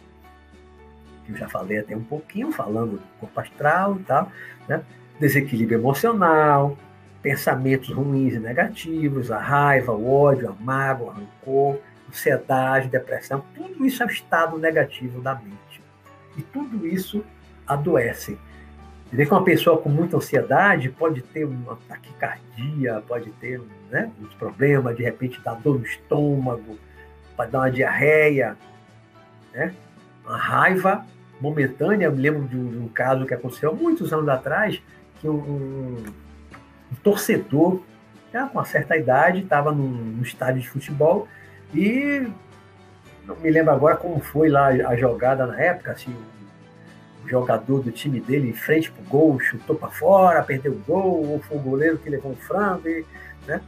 Eu já falei até um pouquinho, falando do corpo astral e tal, né? desequilíbrio emocional, pensamentos ruins e negativos, a raiva, o ódio, a mágoa, o rancor, ansiedade, depressão, tudo isso é o estado negativo da mente. E tudo isso adoece. Vê que uma pessoa com muita ansiedade pode ter uma taquicardia, pode ter né, uns problemas, de repente dá dor no estômago, pode dar uma diarreia, né? Uma raiva momentânea. Eu me lembro de um, de um caso que aconteceu há muitos anos atrás, que um, um, um torcedor, já com uma certa idade, estava no estádio de futebol e não me lembro agora como foi lá a jogada na época, assim, jogador do time dele em frente pro gol, chutou para fora, perdeu o gol, ou foi o goleiro que levou um frango, e, né?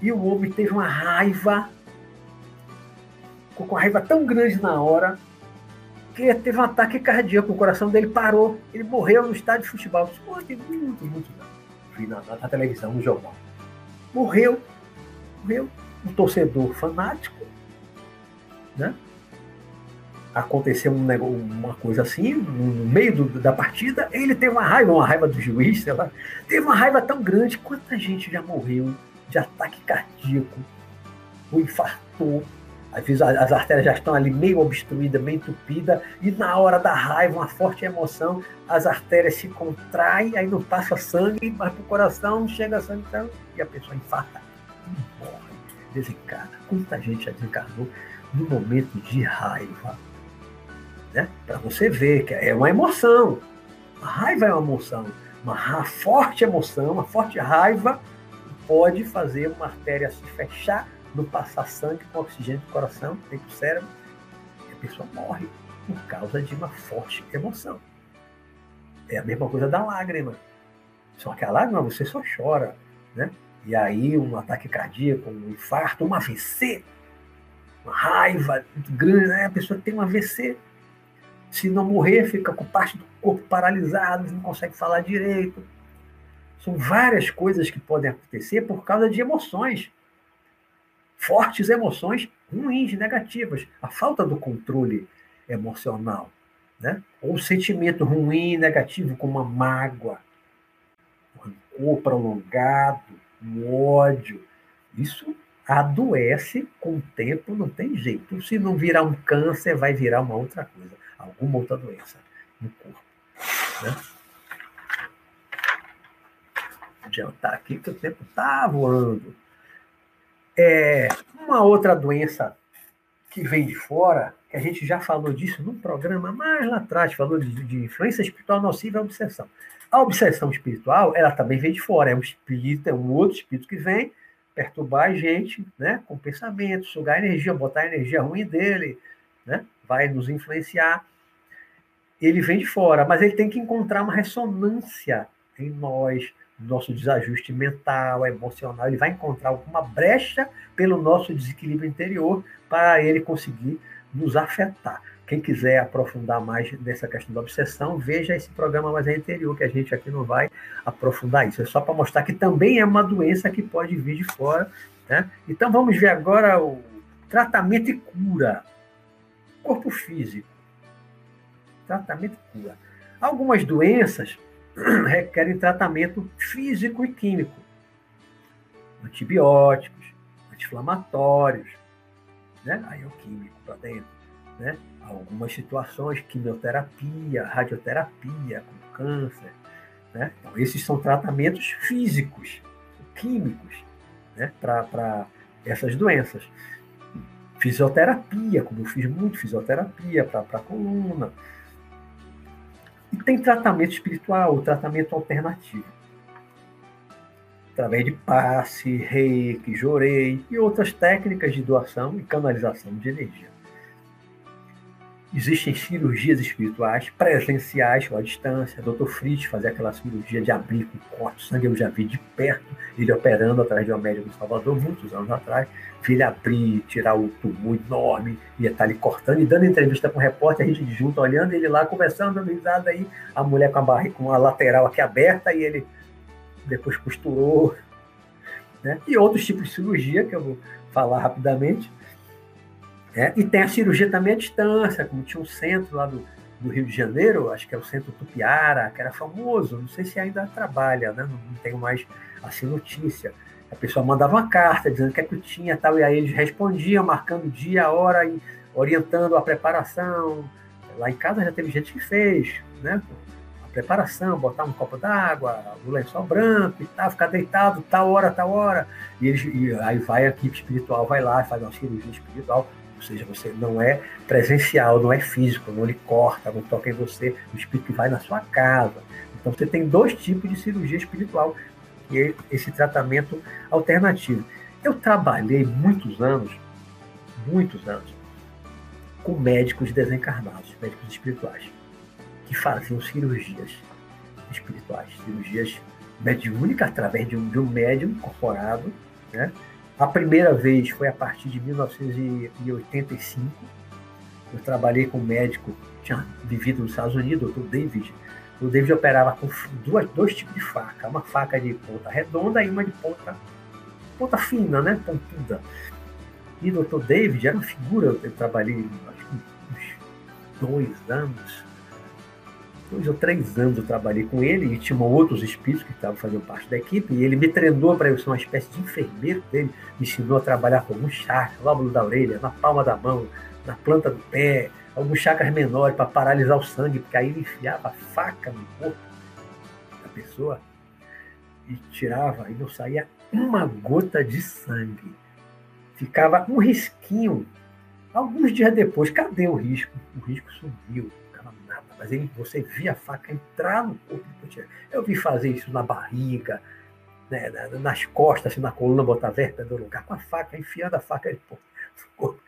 E o homem teve uma raiva, ficou com uma raiva tão grande na hora, que teve um ataque cardíaco, o coração dele parou, ele morreu no estádio de futebol. Pô, muito, muito vi na, na, na televisão, no jornal. Morreu, morreu um torcedor fanático, né? Aconteceu um, uma coisa assim, no meio do, da partida, ele teve uma raiva, uma raiva do juiz, sei lá, teve uma raiva tão grande, quanta gente já morreu de ataque cardíaco, ou infartou, às vezes as artérias já estão ali meio obstruídas, meio entupidas, e na hora da raiva, uma forte emoção, as artérias se contraem, aí não passa sangue, mas para o coração chega sangue então, e a pessoa infarta morre, desencarna. Quanta gente já desencarnou no momento de raiva? Né? Para você ver que é uma emoção. A raiva é uma emoção. Uma forte emoção, uma forte raiva pode fazer uma artéria se fechar não passar sangue com oxigênio do coração, para o cérebro, e a pessoa morre por causa de uma forte emoção. É a mesma coisa da lágrima. Só que a lágrima você só chora, né? E aí um ataque cardíaco, um infarto, um AVC, uma raiva grande, né? A pessoa tem um AVC. Se não morrer, fica com parte do corpo paralisado, não consegue falar direito. São várias coisas que podem acontecer por causa de emoções fortes emoções ruins, negativas. A falta do controle emocional. Né? Ou um sentimento ruim, negativo, como uma mágoa, um rancor prolongado, um ódio. Isso adoece com o tempo, não tem jeito. Se não virar um câncer, vai virar uma outra coisa, alguma outra doença no corpo. Né? Adiantar aqui que o tempo está voando. É, uma outra doença que vem de fora, que a gente já falou disso num programa mais lá atrás, falou de, de influência espiritual nociva e obsessão. A obsessão espiritual, ela também vem de fora, é um espírito, é um outro espírito que vem perturbar a gente, né, com pensamento, sugar energia, botar energia ruim dele, né, vai nos influenciar. Ele vem de fora, mas ele tem que encontrar uma ressonância em nós, nosso desajuste mental, emocional, ele vai encontrar alguma brecha pelo nosso desequilíbrio interior para ele conseguir nos afetar. Quem quiser aprofundar mais nessa questão da obsessão, veja esse programa mais anterior, que a gente aqui não vai aprofundar isso. É só para mostrar que também é uma doença que pode vir de fora. Né? Então vamos ver agora o tratamento e cura. Corpo físico. Tratamento e cura. Algumas doenças requerem tratamento físico e químico. Antibióticos, anti-inflamatórios, né? aí é o químico para dentro. Né? Algumas situações, quimioterapia, radioterapia, com câncer. Né? Então, esses são tratamentos físicos, químicos, né? para essas doenças. Fisioterapia, como eu fiz muito fisioterapia para a coluna, tem tratamento espiritual, tratamento alternativo. Através de passe, reiki, jorei e outras técnicas de doação e canalização de energia. Existem cirurgias espirituais presenciais ou à distância. Dr. Fritz fazia aquela cirurgia de abrir com corte sangue, eu já vi de perto, ele operando atrás de uma médica do Salvador, muitos anos atrás. Vi ele abrir, tirar o tubo enorme, ia estar ali cortando e dando entrevista com o repórter, a gente junto olhando ele lá, conversando, dando aí, a mulher com a barriga, com a lateral aqui aberta, e ele depois costurou. Né? E outros tipos de cirurgia que eu vou falar rapidamente é, e tem a cirurgia também à distância, como tinha um centro lá do, do Rio de Janeiro, acho que é o Centro Tupiara, que era famoso, não sei se ainda trabalha, né? não, não tenho mais assim notícia. A pessoa mandava uma carta dizendo o que é que tinha tal, e aí eles respondiam, marcando dia, hora, e orientando a preparação. Lá em casa já teve gente que fez, né? A preparação, botar um copo d'água, o lençol branco e tal, ficar deitado, tal hora, tal hora. E, eles, e aí vai a equipe espiritual, vai lá, faz uma cirurgia espiritual ou seja, você não é presencial, não é físico, não lhe corta, não toca em você, o espírito vai na sua casa. Então você tem dois tipos de cirurgia espiritual, que é esse tratamento alternativo. Eu trabalhei muitos anos, muitos anos, com médicos desencarnados, médicos espirituais, que faziam cirurgias espirituais, cirurgias mediúnicas através de um, de um médium incorporado, né? A primeira vez foi a partir de 1985. Eu trabalhei com um médico, tinha vivido nos Estados Unidos, o Dr. David o David operava com duas, dois tipos de faca, uma faca de ponta redonda e uma de ponta, ponta fina, né? Pontuda. E o Dr. David era uma figura, eu trabalhei acho que uns dois anos, dois ou três anos eu trabalhei com ele e tinha outros espíritos que estavam fazendo parte da equipe e ele me treinou para eu ser uma espécie de enfermeiro dele, me ensinou a trabalhar com um chakra, lóbulo da orelha, na palma da mão, na planta do pé, alguns chakras menores para paralisar o sangue, porque aí ele enfiava a faca no corpo da pessoa e tirava e não saía uma gota de sangue. Ficava um risquinho. Alguns dias depois, cadê o risco? O risco sumiu mas ele, você via a faca entrar no corpo do Eu vi fazer isso na barriga, né, nas costas, assim, na coluna, botar vértebra no lugar, com a faca, enfiando a faca no corpo.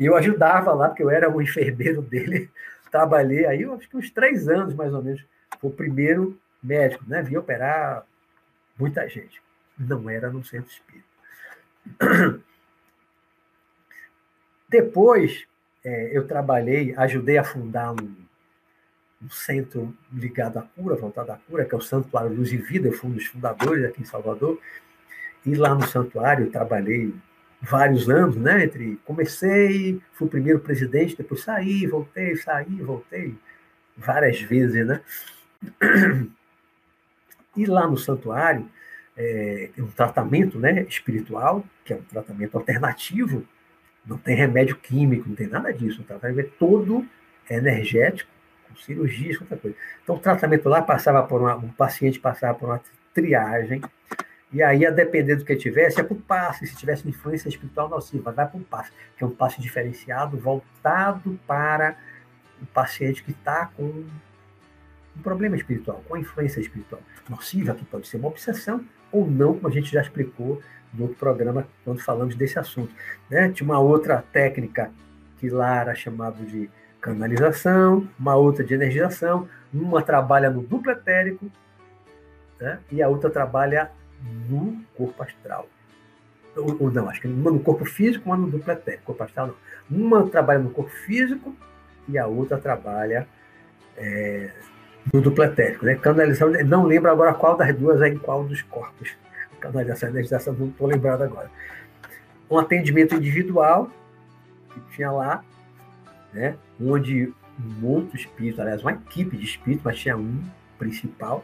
E eu ajudava lá, porque eu era o enfermeiro dele. Trabalhei aí, acho que uns três anos, mais ou menos. Foi o primeiro médico, né? Vi operar muita gente. Não era no centro espírita. Depois, é, eu trabalhei, ajudei a fundar um, um centro ligado à cura, voltado à cura, que é o Santuário Luz e Vida, eu fui um dos fundadores aqui em Salvador. E lá no santuário trabalhei vários anos, né? Entre comecei, fui o primeiro presidente, depois saí, voltei, saí, voltei várias vezes, né? E lá no santuário é, um tratamento, né, espiritual, que é um tratamento alternativo, não tem remédio químico, não tem nada disso, o tratamento é todo energético cirurgias, outra coisa. Então, o tratamento lá passava por uma, o paciente passava por uma triagem, e aí, a depender do que tivesse, é para o passe. Se tivesse influência espiritual nociva, vai para o passe, que é um passe diferenciado, voltado para o paciente que está com um problema espiritual, com influência espiritual nociva, que pode ser uma obsessão ou não, como a gente já explicou no outro programa, quando falamos desse assunto. Né? Tinha uma outra técnica que lá era chamado de canalização, uma outra de energização, uma trabalha no duplo etérico né? e a outra trabalha no corpo astral. Ou, ou, não, acho que uma no corpo físico, uma no duplo etérico, corpo astral não. Uma trabalha no corpo físico e a outra trabalha é, no duplo etérico. Né? Canalização, não lembro agora qual das duas é em qual dos corpos. Canalização e energização, não estou lembrado agora. Um atendimento individual que tinha lá, né? onde um outro espírito, aliás, uma equipe de espíritos, mas tinha um principal,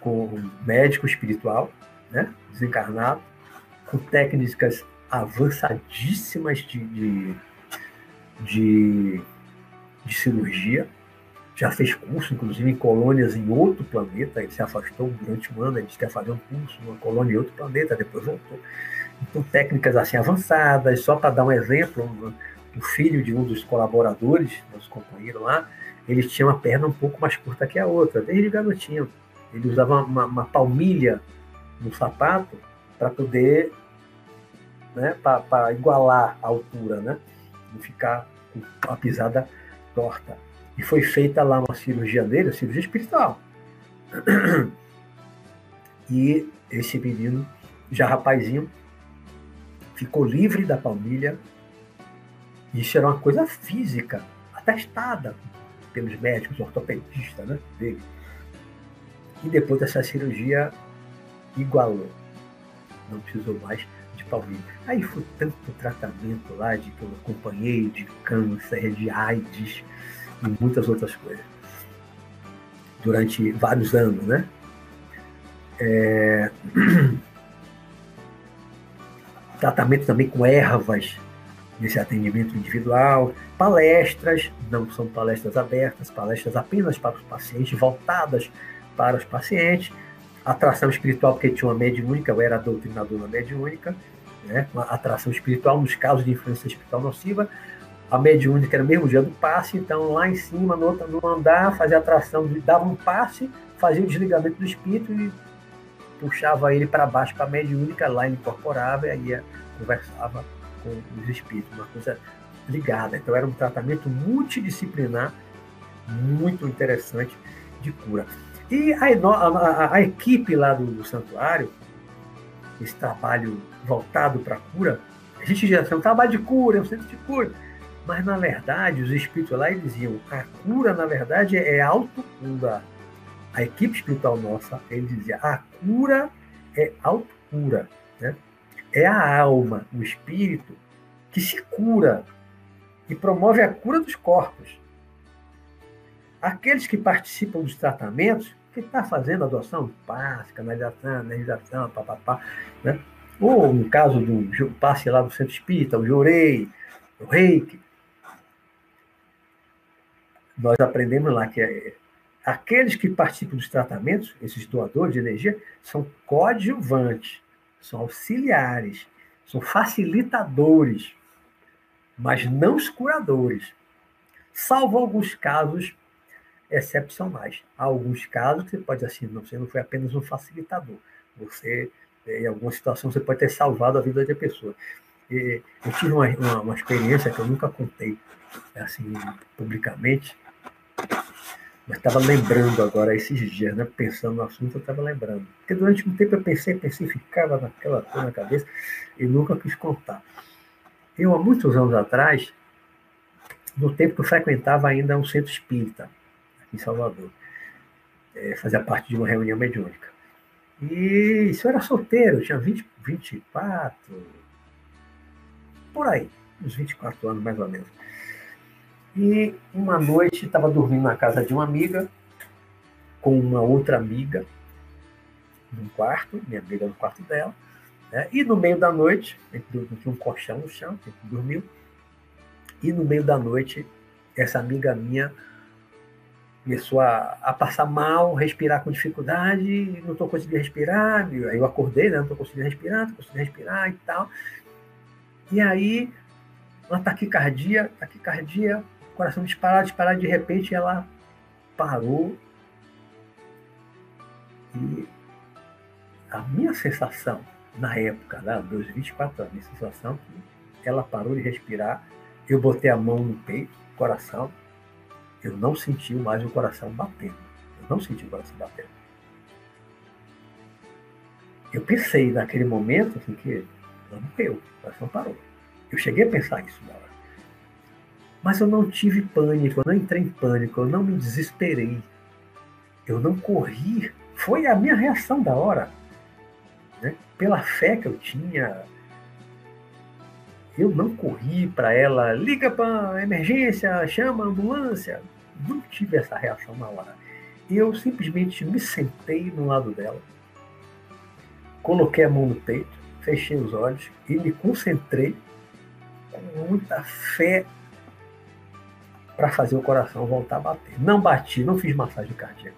com um médico espiritual, né? desencarnado, com técnicas avançadíssimas de, de, de, de cirurgia, já fez curso, inclusive, em colônias em outro planeta. Ele se afastou durante um ano, ele disse que ia fazer um curso numa colônia em outro planeta, depois voltou. Então, técnicas assim avançadas, só para dar um exemplo, o filho de um dos colaboradores, nosso companheiro lá, ele tinha uma perna um pouco mais curta que a outra, desde garotinho. Ele usava uma, uma palmilha no sapato para poder, né, para igualar a altura, né, não ficar com a pisada torta. E foi feita lá uma cirurgia nele, cirurgia espiritual. E esse menino, já rapazinho, ficou livre da palmilha isso era uma coisa física, atestada pelos médicos ortopedistas né, dele. E depois dessa cirurgia, igualou. Não precisou mais de palmilha. Aí foi tanto tratamento lá de que eu acompanhei, de câncer, de AIDS e muitas outras coisas. Durante vários anos, né? É... Tratamento também com ervas nesse atendimento individual, palestras, não são palestras abertas, palestras apenas para os pacientes, voltadas para os pacientes, atração espiritual, porque tinha uma mediúnica, eu era doutrinador na mediúnica, né? uma atração espiritual nos casos de influência espiritual nociva, a mediúnica era no mesmo dia do passe, então lá em cima, no, outro, no andar, fazia atração, dava um passe, fazia o desligamento do espírito e puxava ele para baixo para a mediúnica, lá ele incorporava e aí conversava com os espíritos, uma coisa ligada. Então era um tratamento multidisciplinar muito interessante de cura. E a, a, a equipe lá do, do, santuário, esse trabalho voltado para a cura, a gente já é um trabalho de cura, é um centro de cura. Mas, na verdade, os espíritos lá diziam, a cura, na verdade, é autocura. A equipe espiritual nossa, ele dizia, a cura é autocura. Né? É a alma, o espírito, que se cura e promove a cura dos corpos. Aqueles que participam dos tratamentos, que está fazendo adoção passe, canalização, energização, papapá, né? ou no caso do passe lá do centro espírita, o jorei, o reiki, nós aprendemos lá que é, aqueles que participam dos tratamentos, esses doadores de energia, são coadjuvantes, são auxiliares, são facilitadores, mas não os curadores, salvo alguns casos excepcionais. Há alguns casos você pode assim, não, você não foi apenas um facilitador, você em alguma situação você pode ter salvado a vida uma pessoa. E eu tive uma, uma, uma experiência que eu nunca contei assim publicamente, mas estava lembrando agora esses dias, né? pensando no assunto, eu estava lembrando. Porque durante um tempo eu pensei, pensei, ficava naquela coisa na cabeça e nunca quis contar. Eu, há muitos anos atrás, no tempo que eu frequentava ainda um centro espírita, aqui em Salvador, é, fazia parte de uma reunião mediúnica. E isso era solteiro, tinha 20, 24, por aí, uns 24 anos mais ou menos. E uma noite estava dormindo na casa de uma amiga, com uma outra amiga, num quarto, minha amiga no quarto dela. Né? E no meio da noite, tinha um colchão no chão, a gente dormiu. E no meio da noite, essa amiga minha começou a, a passar mal, respirar com dificuldade, não estou conseguindo respirar. Aí eu acordei, né? não estou conseguindo respirar, não estou conseguindo respirar e tal. E aí, uma taquicardia, taquicardia, coração disparado, disparado, de repente ela parou. E a minha sensação, na época, né, dos 24 anos, a minha sensação que ela parou de respirar, eu botei a mão no peito, coração, eu não senti mais o coração batendo. Eu não senti o coração batendo. Eu pensei naquele momento assim, que ela morreu, o coração parou. Eu cheguei a pensar isso na hora. Mas eu não tive pânico, eu não entrei em pânico, eu não me desesperei. Eu não corri. Foi a minha reação da hora. Né? Pela fé que eu tinha, eu não corri para ela, liga para emergência, chama a ambulância. Não tive essa reação na hora. Eu simplesmente me sentei no lado dela, coloquei a mão no peito, fechei os olhos e me concentrei com muita fé para fazer o coração voltar a bater. Não bati, não fiz massagem cardíaca.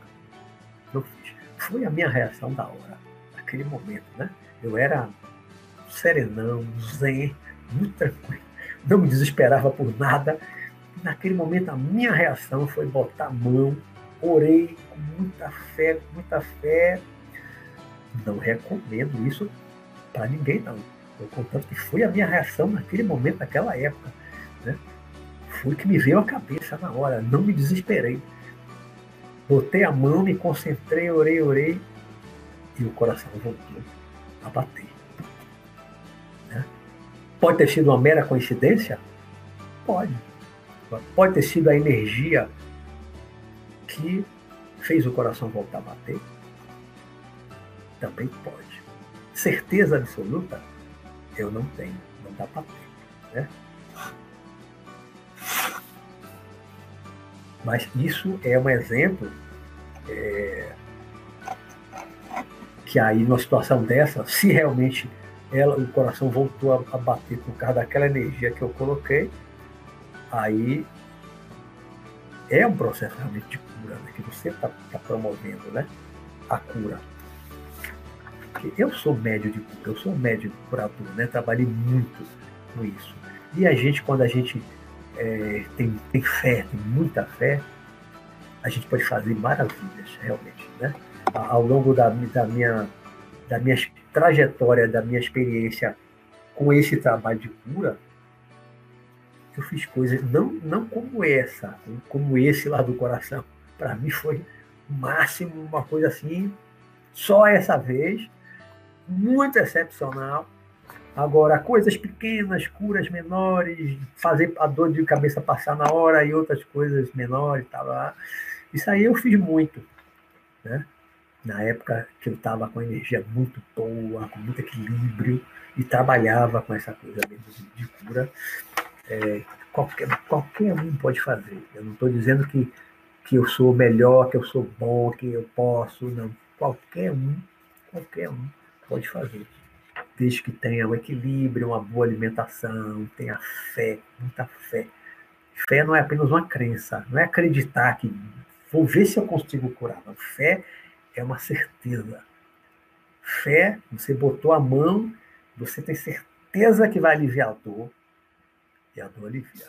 Não fiz. Foi a minha reação da hora, naquele momento, né? Eu era serenão, zen, muito tranquilo. Não me desesperava por nada. Naquele momento, a minha reação foi botar a mão, orei com muita fé, com muita fé. Não recomendo isso para ninguém, não. Eu contando que foi a minha reação naquele momento, naquela época. Né? Foi o que me veio à cabeça na hora, não me desesperei. Botei a mão, me concentrei, orei, orei, e o coração voltou a bater. Né? Pode ter sido uma mera coincidência? Pode. Pode ter sido a energia que fez o coração voltar a bater? Também pode. Certeza absoluta? Eu não tenho. Não dá para ter. Né? Mas isso é um exemplo é, que aí, numa situação dessa, se realmente ela, o coração voltou a, a bater por causa daquela energia que eu coloquei, aí é um processo realmente de cura, né, que você está tá promovendo né, a cura. Porque eu sou médio de cura, eu sou médio curador, né, trabalhei muito com isso. E a gente, quando a gente é, tem, tem fé, tem muita fé, a gente pode fazer maravilhas, realmente. Né? Ao longo da, da, minha, da minha trajetória, da minha experiência com esse trabalho de cura, eu fiz coisas não, não como essa, como esse lá do coração. Para mim foi o máximo, uma coisa assim, só essa vez, muito excepcional, Agora, coisas pequenas, curas menores, fazer a dor de cabeça passar na hora e outras coisas menores, tá lá. Isso aí eu fiz muito, né? Na época que eu estava com energia muito boa, com muito equilíbrio e trabalhava com essa coisa mesmo de cura, é, qualquer, qualquer um pode fazer. Eu não estou dizendo que, que eu sou melhor, que eu sou bom, que eu posso, não. Qualquer um, qualquer um pode fazer desde que tenha o equilíbrio, uma boa alimentação, tenha fé, muita fé. Fé não é apenas uma crença, não é acreditar que vou ver se eu consigo curar. Não. Fé é uma certeza. Fé, você botou a mão, você tem certeza que vai aliviar a dor, e a dor alivia.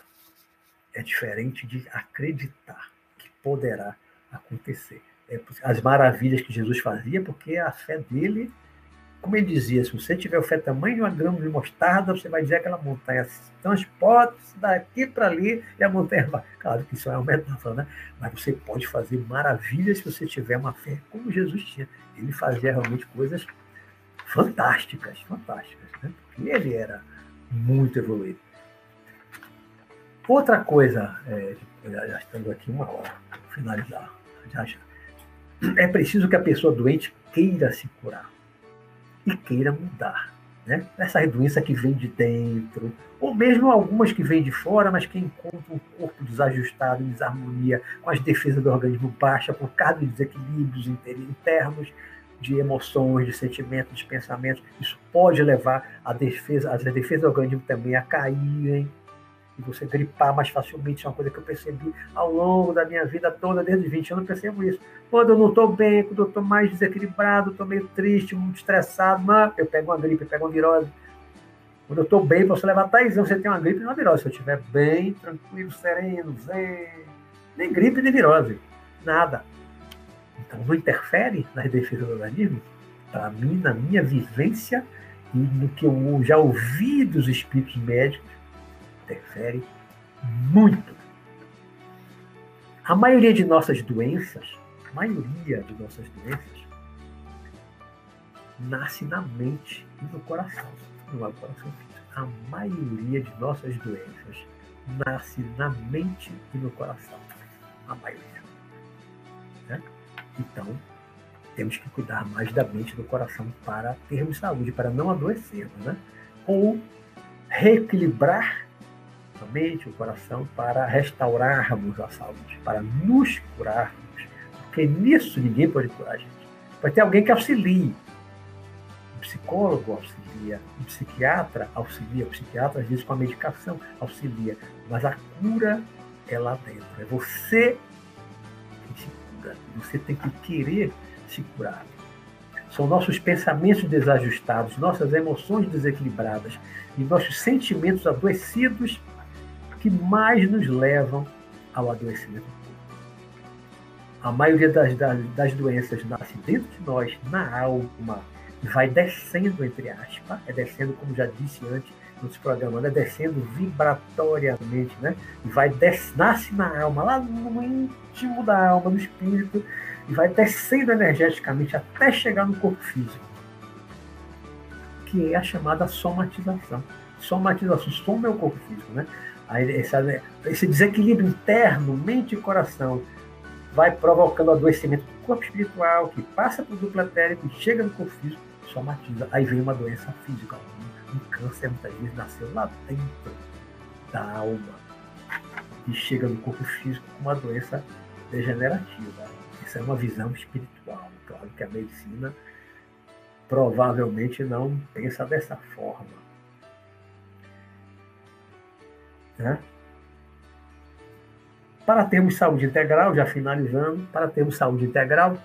É diferente de acreditar que poderá acontecer. É as maravilhas que Jesus fazia, porque a fé dele como ele dizia, se você tiver o fé tamanho de uma grama de mostarda, você vai dizer aquela montanha transporte-se daqui para ali e a montanha vai. Claro que isso é uma metáfora, né? Mas você pode fazer maravilhas se você tiver uma fé como Jesus tinha. Ele fazia realmente coisas fantásticas, fantásticas, né? Porque ele era muito evoluído. Outra coisa, é, já estando aqui uma hora, finalizar, já já. É preciso que a pessoa doente queira se curar e queira mudar. Né? Essa doença que vem de dentro, ou mesmo algumas que vêm de fora, mas que encontram um corpo desajustado, em desarmonia, com as defesas do organismo baixa, por causa de desequilíbrios internos, de emoções, de sentimentos, de pensamentos. Isso pode levar a defesa, as defesas do organismo também a caírem, e você gripar mais facilmente. Isso é uma coisa que eu percebi ao longo da minha vida toda, desde 20 anos, eu percebo isso. Quando eu não estou bem, quando eu estou mais desequilibrado, estou meio triste, muito estressado, não, eu pego uma gripe, eu pego uma virose. Quando eu estou bem, posso levar até você tem uma gripe e uma virose. Se eu estiver bem, tranquilo, sereno, zen, nem gripe nem virose, nada. Então não interfere nas defesas do organismo. Para mim, na minha vivência e no que eu já ouvi dos espíritos médicos, interfere muito. A maioria de nossas doenças, a maioria de nossas doenças, nasce na mente e no coração, não é o coração físico. A maioria de nossas doenças nasce na mente e no coração. A maioria. Né? Então, temos que cuidar mais da mente e do coração para termos saúde, para não adoecermos, né? Ou reequilibrar nossa mente, o coração, para restaurarmos a saúde, para nos curarmos. Porque nisso ninguém pode curar a gente. Pode ter alguém que auxilie. Um psicólogo auxilia, um psiquiatra auxilia, o psiquiatra às vezes com a medicação auxilia. Mas a cura é lá dentro. É você que se cura. Você tem que querer se curar. São nossos pensamentos desajustados, nossas emoções desequilibradas e nossos sentimentos adoecidos que mais nos levam ao adoecimento. A maioria das, das, doenças nasce dentro de nós, na alma, e vai descendo, entre aspas, é descendo, como já disse antes nos programas, é descendo vibratoriamente, né? E vai des, nasce na alma, lá no íntimo da alma, no espírito, e vai descendo energeticamente até chegar no corpo físico, que é a chamada somatização. Somatização, soma é o corpo físico, né? Esse desequilíbrio interno, mente e coração, vai provocando adoecimento do corpo espiritual, que passa para o duplo etérico, chega no corpo físico, somatiza. Aí vem uma doença física. Um, câncer muitas vezes nasceu lá dentro da alma e chega no corpo físico com uma doença degenerativa. Essa é uma visão espiritual. Claro que a medicina provavelmente não pensa dessa forma. Né? Para termos saúde integral, já finalizando, para termos saúde integral,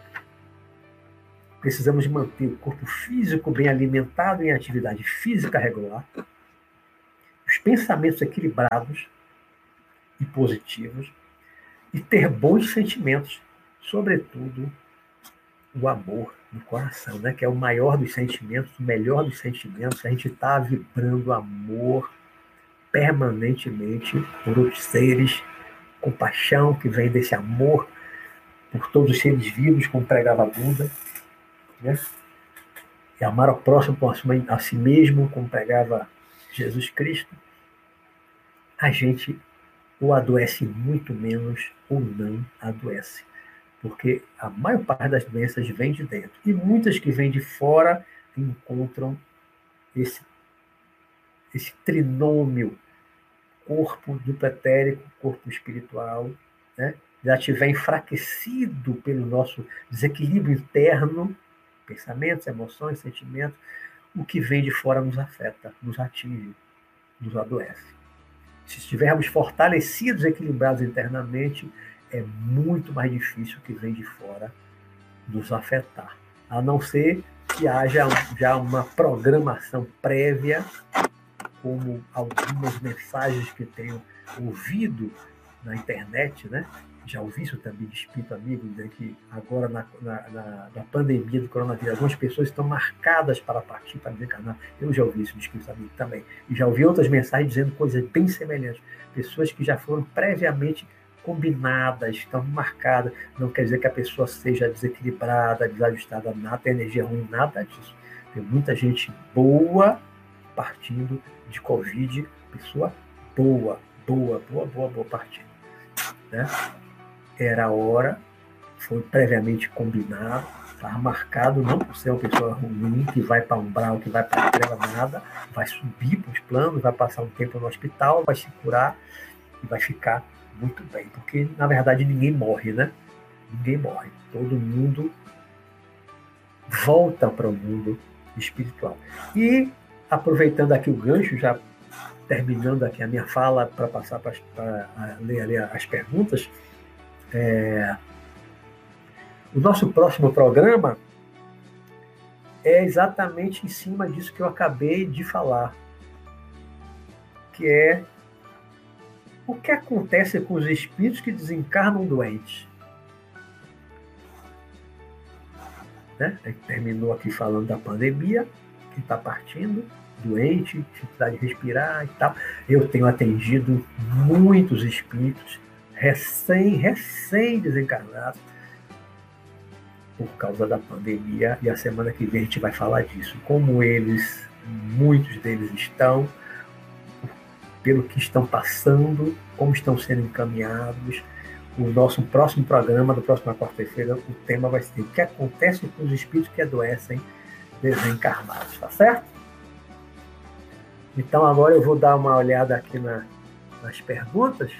precisamos manter o corpo físico bem alimentado em atividade física regular, os pensamentos equilibrados e positivos, e ter bons sentimentos, sobretudo o amor no coração, né? que é o maior dos sentimentos, o melhor dos sentimentos. A gente está vibrando amor permanentemente por outros seres, compaixão que vem desse amor por todos os seres vivos, como pregava Buda. Né? e amar ao próximo a si mesmo, como pregava Jesus Cristo, a gente ou adoece muito menos ou não adoece. Porque a maior parte das doenças vem de dentro. E muitas que vêm de fora encontram esse, esse trinômio corpo dupletérico, corpo espiritual, né? já estiver enfraquecido pelo nosso desequilíbrio interno, pensamentos, emoções, sentimentos, o que vem de fora nos afeta, nos atinge, nos adoece. Se estivermos fortalecidos, equilibrados internamente, é muito mais difícil o que vem de fora nos afetar. A não ser que haja já uma programação prévia, como algumas mensagens que tenho ouvido na internet, né? Já ouvi isso também de espírito amigo, né? que agora na, na, na, pandemia do coronavírus, algumas pessoas estão marcadas para partir para desencarnar. Eu já ouvi isso de espírito amigo também. E já ouvi outras mensagens dizendo coisas bem semelhantes. Pessoas que já foram previamente combinadas, estão marcadas. Não quer dizer que a pessoa seja desequilibrada, desajustada, nada, energia ruim, nada disso. Tem muita gente boa partindo de Covid, pessoa boa, boa, boa, boa, boa partindo. Né? Era a hora, foi previamente combinado, estava marcado não por ser uma pessoa ruim, que vai para umbral, que vai para treva, nada, vai subir para os planos, vai passar um tempo no hospital, vai se curar e vai ficar muito bem, porque na verdade ninguém morre, né? Ninguém morre. Todo mundo volta para o mundo espiritual. E aproveitando aqui o gancho, já terminando aqui a minha fala para passar para ler ali as perguntas, é, o nosso próximo programa é exatamente em cima disso que eu acabei de falar, que é o que acontece com os espíritos que desencarnam doentes? Né? Terminou aqui falando da pandemia, que está partindo, doente, dificuldade de respirar e tal. Eu tenho atendido muitos espíritos recém, recém desencarnados por causa da pandemia e a semana que vem a gente vai falar disso, como eles, muitos deles estão, pelo que estão passando, como estão sendo encaminhados. O nosso próximo programa, da próxima quarta-feira, o tema vai ser o que acontece com os espíritos que adoecem desencarnados, tá certo? Então agora eu vou dar uma olhada aqui na, nas perguntas.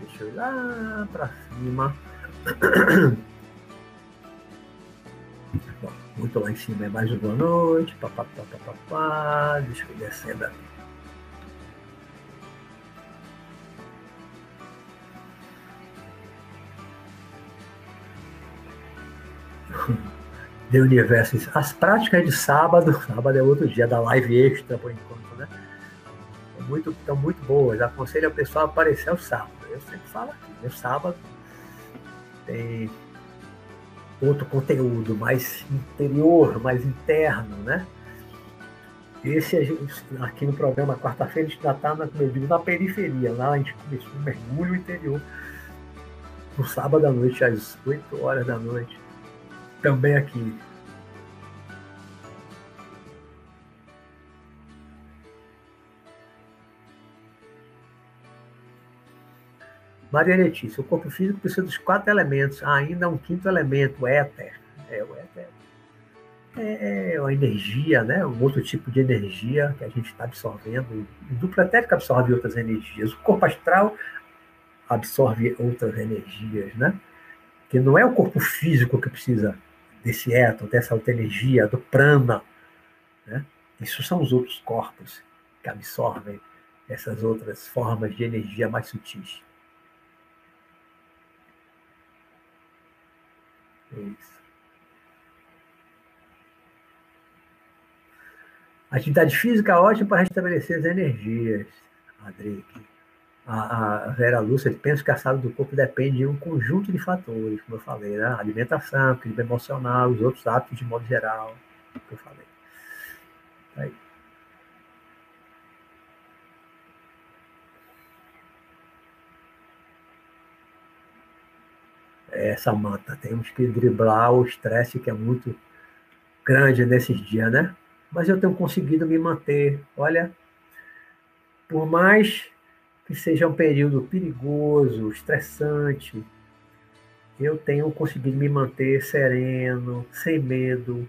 Deixa eu ir lá para cima. Bom, muito lá em cima é mais uma boa noite. Pá, pá, pá, pá, pá, pá. Deixa eu descendo aqui. de universo. As práticas de sábado, sábado é outro dia da live extra, por enquanto, né? Estão muito, estão muito boas. Aconselho ao pessoal a aparecer ao sábado. Eu sempre falo aqui, no sábado tem outro conteúdo mais interior, mais interno, né? Esse aqui no programa quarta-feira a gente já está na, na periferia, lá a gente começou um mergulho interior no sábado à noite, às 8 horas da noite também aqui. Maria Letícia, o corpo físico precisa dos quatro elementos, ainda um quinto elemento, o éter. É, o éter é, é uma energia, né? um outro tipo de energia que a gente está absorvendo. O duplo etérico absorve outras energias. O corpo astral absorve outras energias, né? Que não é o corpo físico que precisa desse éton, dessa alta energia, do prana. Né? Isso são os outros corpos que absorvem essas outras formas de energia mais sutis. Isso. Atividade física ótima para restabelecer as energias, Adrique a, a Vera Lúcia pensa que a saúde do corpo depende de um conjunto de fatores, como eu falei, né? alimentação, equilíbrio emocional, os outros hábitos de modo geral, que eu falei. Aí. Essa mata, temos que driblar o estresse que é muito grande nesses dias, né? Mas eu tenho conseguido me manter. Olha, por mais que seja um período perigoso, estressante, eu tenho conseguido me manter sereno, sem medo.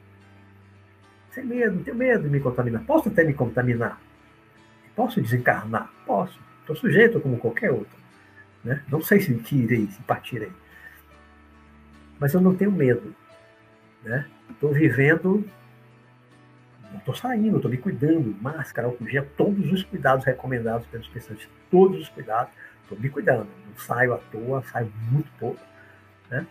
Sem medo, não tenho medo de me contaminar. Posso até me contaminar. Posso desencarnar? Posso. Estou sujeito como qualquer outro. Né? Não sei se tirei, se partirei. Mas eu não tenho medo. Estou né? vivendo, não estou saindo, estou me cuidando. Máscara, álcool gel, todos os cuidados recomendados pelos especialistas. Todos os cuidados. Estou me cuidando. Não saio à toa, saio muito pouco. Né?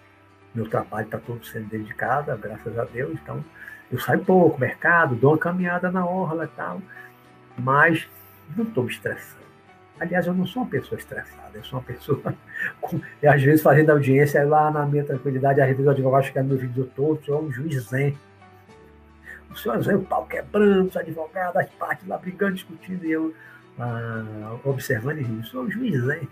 Meu trabalho está todo sendo dedicado, graças a Deus. Então, eu saio pouco, mercado, dou uma caminhada na orla e tal. Mas não estou me estressando. Aliás, eu não sou uma pessoa estressada, eu sou uma pessoa, com, e às vezes fazendo audiência lá na minha tranquilidade, às vezes o advogado chega no meu vídeo todo, sou um juiz zen. O senhor zen, o pau quebrando, os advogados, as partes lá brigando, discutindo, e eu ah, observando e rindo, sou um juiz zen.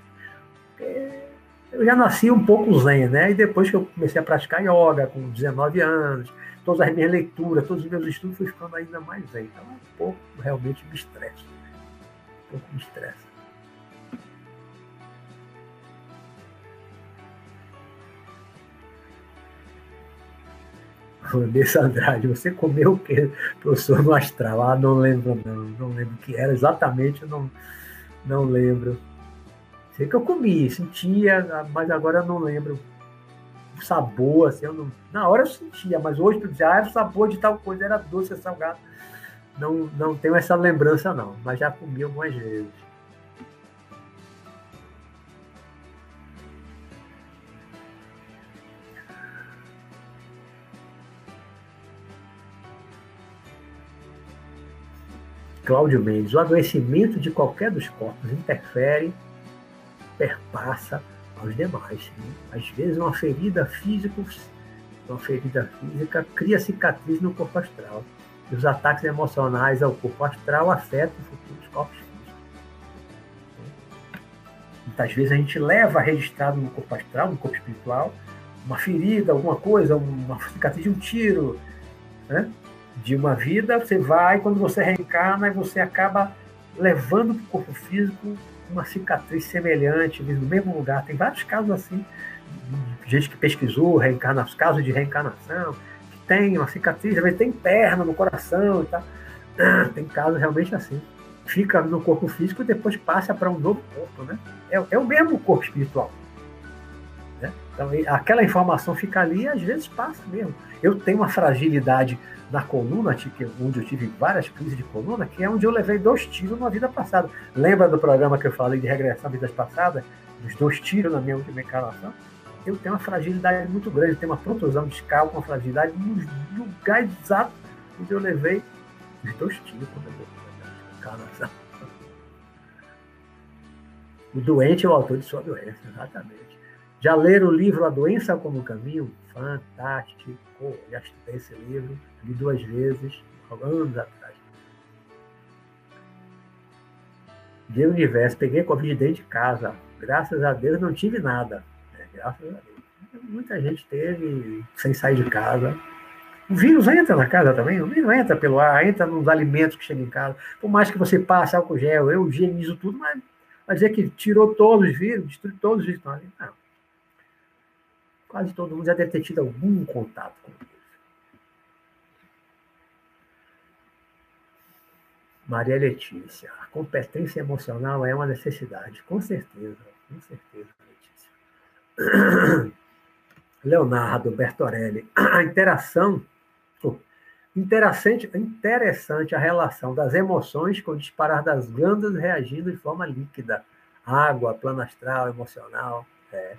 eu já nasci um pouco zen, né? E depois que eu comecei a praticar yoga, com 19 anos, todas as minhas leituras, todos os meus estudos, fui ficando ainda mais zen. Então, um pouco realmente me estressa pouco me estressa. Vanessa Andrade, você comeu o que, professor, no astral? Ah, não lembro, não. Não lembro o que era exatamente, não, não lembro. Sei que eu comi, sentia, mas agora eu não lembro o sabor, assim, eu não, na hora eu sentia, mas hoje, para dizer, ah, o sabor de tal coisa era doce, salgado não, não tenho essa lembrança, não, mas já comi algumas vezes. Cláudio Mendes, o adoecimento de qualquer dos corpos interfere, perpassa aos demais. Né? Às vezes, uma ferida física, uma ferida física cria cicatriz no corpo astral e os ataques emocionais ao corpo astral afetam futuros corpos físicos. Muitas vezes a gente leva registrado no corpo astral, no corpo espiritual, uma ferida, alguma coisa, uma cicatriz de um tiro, né? De uma vida, você vai, quando você reencarna, você acaba levando para o corpo físico uma cicatriz semelhante, no mesmo lugar. Tem vários casos assim, gente que pesquisou reencarnação, casos de reencarnação, tem uma cicatriz, às vezes tem perna no coração e tal. Tem casos realmente assim. Fica no corpo físico e depois passa para um novo corpo, né? É, é o mesmo corpo espiritual. Né? Então, aquela informação fica ali e às vezes passa mesmo. Eu tenho uma fragilidade na coluna, onde eu tive várias crises de coluna, que é onde eu levei dois tiros na vida passada. Lembra do programa que eu falei de regressar à vida passada? Dos dois tiros na minha última encarnação? eu tenho uma fragilidade muito grande, eu tenho uma protusão discal com fragilidade no lugar exato onde eu levei os dois tiros quando eu O doente é o autor de sua doença, exatamente. Já leram o livro A Doença como Caminho? Fantástico. Já estudei esse livro, li duas vezes, anos atrás. De universo, peguei Covid dentro de casa. Graças a Deus não tive nada. Graças a Deus. Muita gente teve sem sair de casa. O vírus entra na casa também, o vírus entra pelo ar, entra nos alimentos que chegam em casa. Por mais que você passe álcool gel, eu higienizo tudo, mas vai dizer que tirou todos os vírus, destruiu todos os vírus. Não. Quase todo mundo já deve ter tido algum contato com o vírus. Maria Letícia, a competência emocional é uma necessidade, com certeza, com certeza. Leonardo Bertorelli, a interação, interessante, interessante a relação das emoções com o disparar das glândulas reagindo de forma líquida, água, plano astral, emocional, é.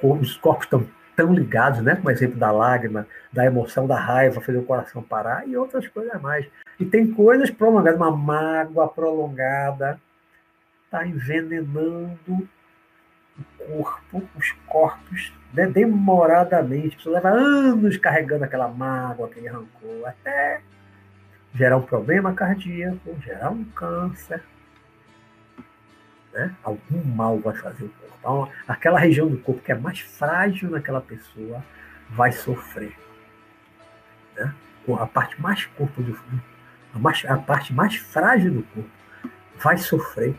corpo, os corpos estão tão ligados, né? Como exemplo da lágrima, da emoção, da raiva, fazer o coração parar e outras coisas mais. E tem coisas prolongadas, uma mágoa prolongada, está envenenando o corpo, os corpos, né, demoradamente. A pessoa leva anos carregando aquela mágoa, aquele rancor, até gerar um problema cardíaco, gerar um câncer. Né? Algum mal vai fazer o corpo. Então, aquela região do corpo que é mais frágil naquela pessoa vai sofrer. Né? a parte mais corpo do a, mais, a parte mais frágil do corpo vai sofrer.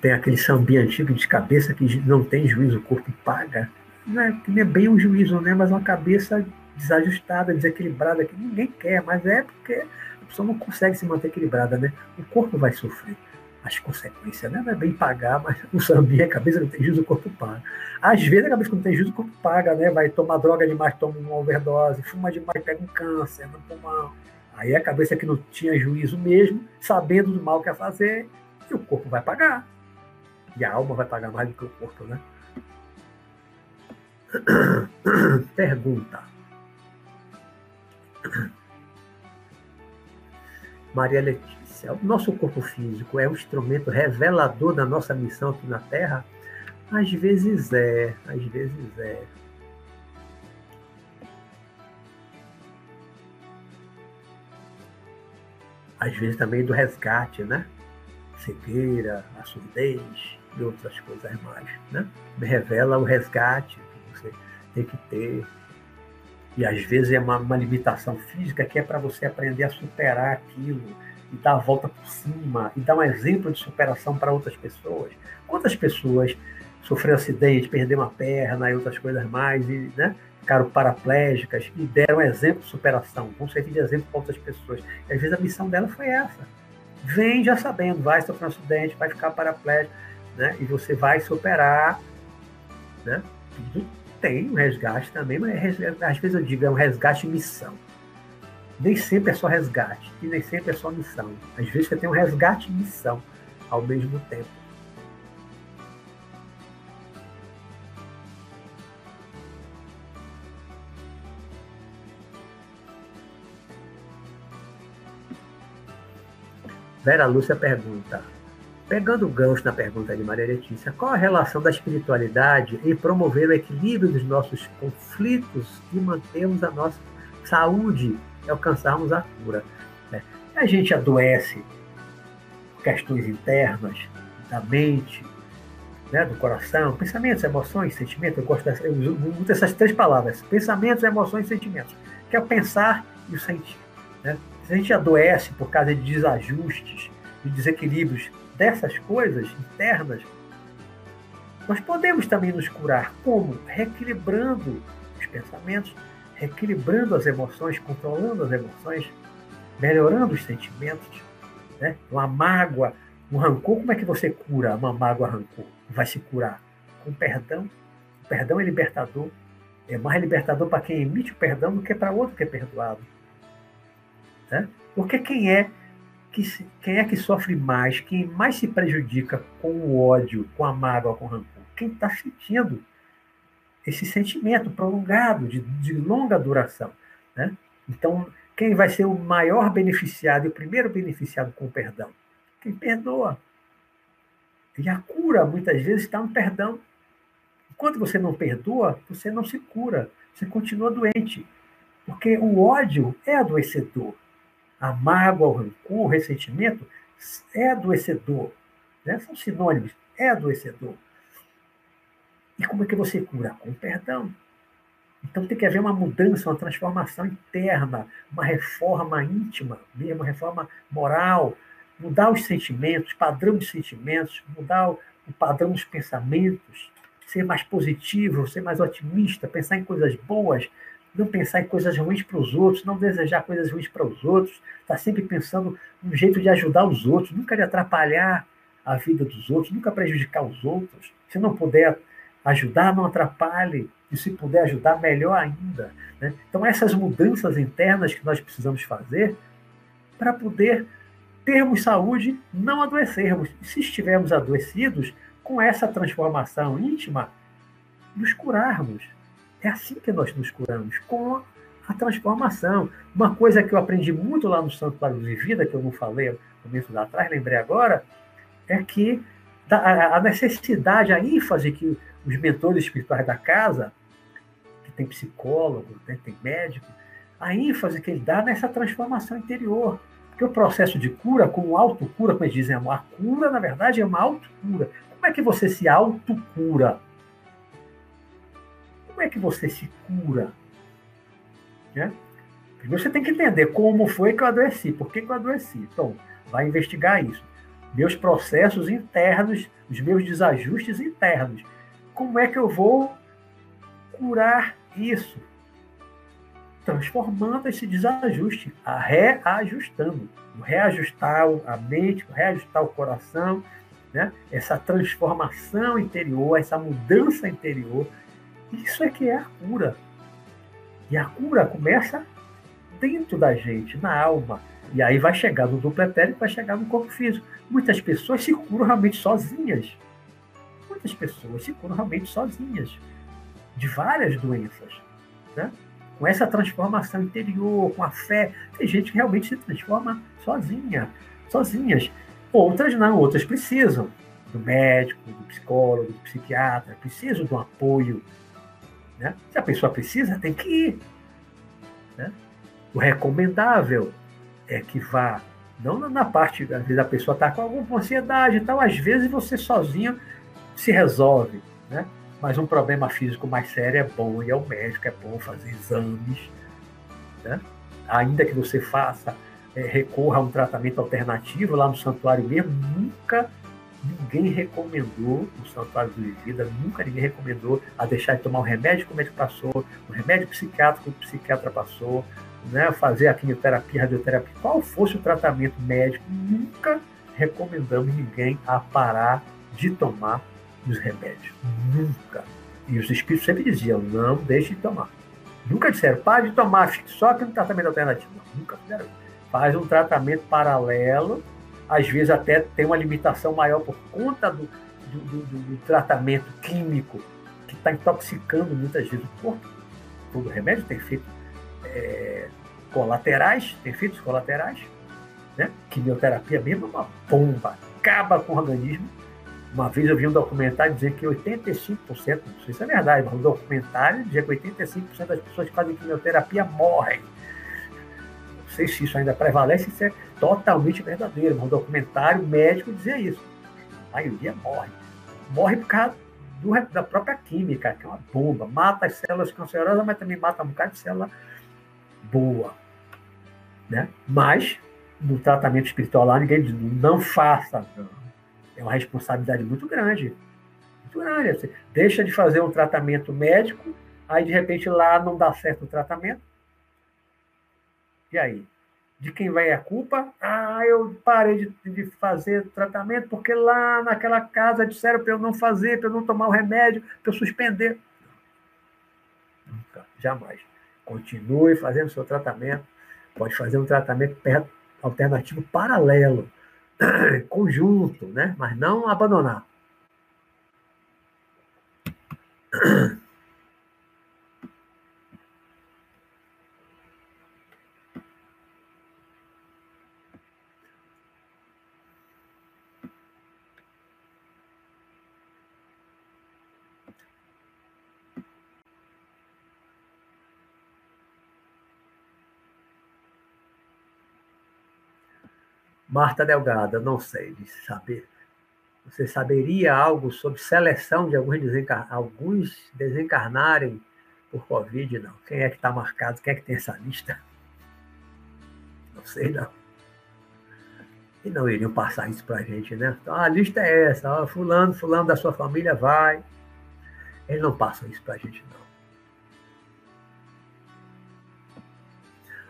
Tem aquele sambinha antigo de cabeça que não tem juízo, o corpo paga. Não é, não é bem um juízo, né? mas uma cabeça desajustada, desequilibrada, que ninguém quer, mas é porque a pessoa não consegue se manter equilibrada, né? O corpo vai sofrer as consequências, né? Não é bem pagar, mas o sambinha, a cabeça não tem juízo, o corpo paga. Às vezes a cabeça não tem juízo, o corpo paga, né? Vai tomar droga demais, toma uma overdose, fuma demais, pega um câncer no pulmão. Aí a cabeça que não tinha juízo mesmo, sabendo do mal que ia fazer, e o corpo vai pagar. E a alma vai pagar mais do que o corpo, né? Pergunta. Maria Letícia, o nosso corpo físico é um instrumento revelador da nossa missão aqui na Terra? Às vezes é, às vezes é. Às vezes também do resgate, né? Cegueira, a surdez e outras coisas mais, né? Revela o resgate que você tem que ter e às vezes é uma, uma limitação física que é para você aprender a superar aquilo e dar a volta por cima e dar um exemplo de superação para outras pessoas. Quantas pessoas sofreram acidente, perderam uma perna e outras coisas mais, e né, ficaram paraplégicas e deram exemplo de superação, vão servir de exemplo para outras pessoas. E às vezes a missão dela foi essa. Vem já sabendo, vai sofrer um acidente, vai ficar paraplégico, né, e você vai superar né, tudo tem um resgate também, mas às vezes eu digo, é um resgate missão. Nem sempre é só resgate, e nem sempre é só missão. Às vezes você tem um resgate e missão ao mesmo tempo. Vera Lúcia pergunta: Pegando o gancho na pergunta de Maria Letícia, qual a relação da espiritualidade em promover o equilíbrio dos nossos conflitos e mantermos a nossa saúde alcançarmos a cura? É, a gente adoece questões internas da mente, né, do coração, pensamentos, emoções, sentimentos. Eu gosto eu uso muito essas três palavras: pensamentos, emoções e sentimentos, que é o pensar e o sentir. Né? Se a gente adoece por causa de desajustes, de desequilíbrios dessas coisas internas, nós podemos também nos curar. Como? Reequilibrando os pensamentos, reequilibrando as emoções, controlando as emoções, melhorando os sentimentos. Né? Uma mágoa, um rancor, como é que você cura uma mágoa, rancor? Vai se curar com perdão. O perdão é libertador. É mais libertador para quem emite o perdão do que para outro que é perdoado. Né? Porque quem é que, quem é que sofre mais, quem mais se prejudica com o ódio, com a mágoa, com o rancor? Quem está sentindo esse sentimento prolongado, de, de longa duração. Né? Então, quem vai ser o maior beneficiado e o primeiro beneficiado com o perdão? Quem perdoa. E a cura, muitas vezes, está no perdão. Enquanto você não perdoa, você não se cura, você continua doente. Porque o ódio é adoecedor a mágoa, o rancor, o ressentimento é adoecedor. Né? São sinônimos, é adoecedor. E como é que você cura? Com perdão. Então tem que haver uma mudança, uma transformação interna, uma reforma íntima, mesmo uma reforma moral, mudar os sentimentos, padrão de sentimentos, mudar o padrão dos pensamentos, ser mais positivo, ser mais otimista, pensar em coisas boas, não pensar em coisas ruins para os outros, não desejar coisas ruins para os outros, estar tá sempre pensando no jeito de ajudar os outros, nunca de atrapalhar a vida dos outros, nunca prejudicar os outros. Se não puder ajudar, não atrapalhe. E se puder ajudar, melhor ainda. Né? Então, essas mudanças internas que nós precisamos fazer para poder termos saúde, não adoecermos. E se estivermos adoecidos, com essa transformação íntima, nos curarmos. É assim que nós nos curamos, com a transformação. Uma coisa que eu aprendi muito lá no Santo Padre de Vida, que eu não falei no começo lá atrás, lembrei agora, é que a necessidade, a ênfase que os mentores espirituais da casa, que tem psicólogo, né, tem médico, a ênfase que ele dá nessa transformação interior. Porque o processo de cura, com autocura, como eles dizem, a cura, na verdade, é uma autocura. Como é que você se autocura? Como é que você se cura? Né? Você tem que entender como foi que eu adoeci, por que, que eu adoeci. Então, vai investigar isso. Meus processos internos, os meus desajustes internos. Como é que eu vou curar isso? Transformando esse desajuste, a reajustando. Reajustar a mente, reajustar o coração, né? essa transformação interior, essa mudança interior. Isso é que é a cura. E a cura começa dentro da gente, na alma. E aí vai chegar no duplo etérico, vai chegar no corpo físico. Muitas pessoas se curam realmente sozinhas. Muitas pessoas se realmente sozinhas. De várias doenças. Né? Com essa transformação interior, com a fé. Tem gente que realmente se transforma sozinha. Sozinhas. Outras não, outras precisam do médico, do psicólogo, do psiquiatra, precisam um apoio. Né? Se a pessoa precisa, tem que ir. Né? O recomendável é que vá, não na parte, às vezes a pessoa está com alguma ansiedade e tal, às vezes você sozinho se resolve, né? Mas um problema físico mais sério é bom ir ao médico, é bom fazer exames, né? Ainda que você faça, é, recorra a um tratamento alternativo lá no santuário mesmo, nunca ninguém recomendou no Santuário do Vida, nunca ninguém recomendou a deixar de tomar o remédio que o médico passou, o remédio psiquiátrico que o psiquiatra passou, né, fazer a quimioterapia, radioterapia, qual fosse o tratamento médico, nunca recomendamos ninguém a parar de tomar os remédios. Nunca. E os espíritos sempre diziam, não deixe de tomar. Nunca disseram, pare de tomar, fique só aqui no tratamento alternativo. Não, nunca fizeram Faz um tratamento paralelo, às vezes até tem uma limitação maior por conta do, do, do, do tratamento químico que está intoxicando muitas vezes o corpo. Todo remédio tem feito é, colaterais, efeitos colaterais. Né? Quimioterapia mesmo é uma bomba, acaba com o organismo. Uma vez eu vi um documentário dizer que 85%, não sei se é verdade, mas um documentário dizia que 85% das pessoas que fazem quimioterapia morrem. Não sei se isso ainda prevalece, isso é totalmente verdadeiro, um documentário médico dizia isso. A maioria morre. Morre por causa do, da própria química, que é uma bomba. Mata as células cancerosas, mas também mata um bocado de célula boa. Né? Mas, no tratamento espiritual lá, ninguém diz, não faça. É uma responsabilidade muito grande. Muito grande. Você deixa de fazer um tratamento médico, aí de repente lá não dá certo o tratamento. E aí? De quem vai a culpa? Ah, eu parei de, de fazer tratamento porque lá naquela casa disseram para eu não fazer, para eu não tomar o remédio, para eu suspender. Nunca, jamais. Continue fazendo seu tratamento. Pode fazer um tratamento alternativo paralelo, conjunto, né? mas não abandonar. Marta Delgada, não sei saber. Você saberia algo sobre seleção de alguns, desencar... alguns desencarnarem por Covid? Não. Quem é que está marcado? Quem é que tem essa lista? Não sei, não. E não iriam passar isso para a gente, né? Então, a lista é essa. Ó, fulano, fulano da sua família vai. Eles não passam isso para a gente, não.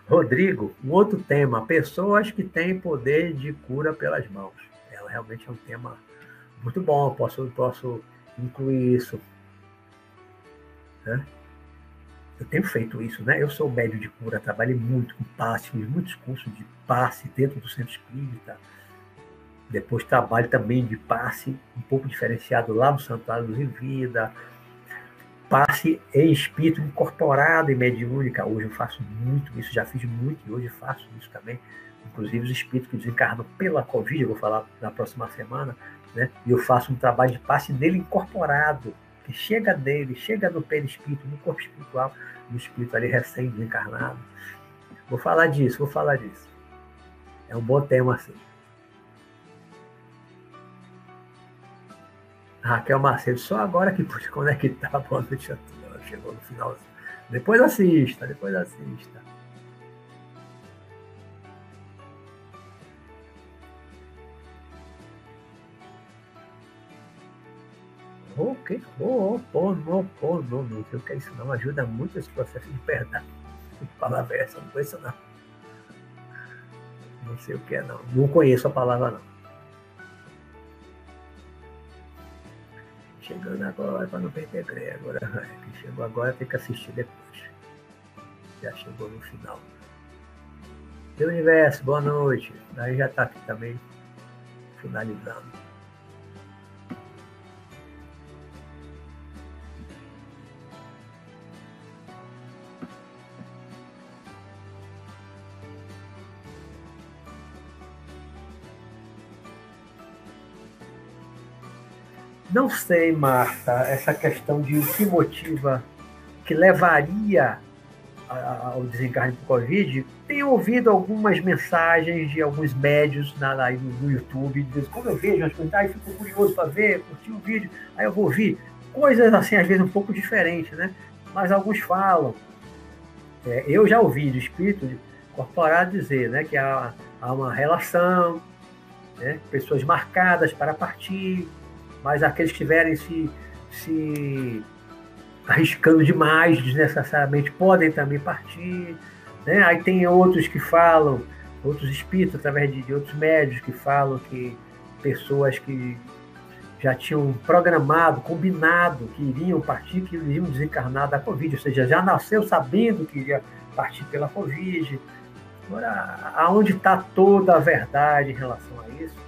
Rodrigo, um outro tema, pessoas que têm poder de cura pelas mãos. É realmente é um tema muito bom, posso, posso incluir isso. Né? Eu tenho feito isso, né? Eu sou médio de cura, trabalhei muito com passe, fiz muitos cursos de passe dentro do centro espírita. Depois trabalho também de passe um pouco diferenciado lá no Santuário dos Em Vida passe em espírito incorporado em mediúnica. Hoje eu faço muito isso, já fiz muito e hoje faço isso também. Inclusive os espíritos que desencarnam pela Covid, eu vou falar na próxima semana, né? E eu faço um trabalho de passe nele incorporado, que chega dele, chega no perispírito, no corpo espiritual, no espírito ali recém-desencarnado. Vou falar disso, vou falar disso. É um bom tema assim. Raquel Macedo, só agora que pude conectar. Boa noite a todos. Chegou no final Depois assista, depois assista. Que oh, oh, não, oh, não, sei o que é isso não, ajuda muito esse processo de perdão. Palavra é essa? Não conheço não. Não sei o que é não. Não conheço a palavra não. Chegando agora para não perder greia. Agora, quem chegou agora tem que assistir depois. Já chegou no final. Meu universo, boa noite. Daí já está aqui também finalizando. Não sei, Marta, essa questão de o que motiva, que levaria ao desencarne por Covid. Tenho ouvido algumas mensagens de alguns médios na, na, no YouTube, dizendo, quando eu vejo as coisas, fico curioso para ver, curtir o vídeo, aí eu vou ouvir. Coisas assim, às vezes, um pouco diferentes, né? Mas alguns falam. É, eu já ouvi do espírito corporal dizer né, que há, há uma relação, né, pessoas marcadas para partir, mas aqueles que estiverem se, se arriscando demais, desnecessariamente, podem também partir. Né? Aí tem outros que falam, outros espíritos, através de, de outros médios, que falam que pessoas que já tinham programado, combinado que iriam partir, que iriam desencarnar da Covid, ou seja, já nasceu sabendo que iria partir pela Covid. Agora, aonde está toda a verdade em relação a isso?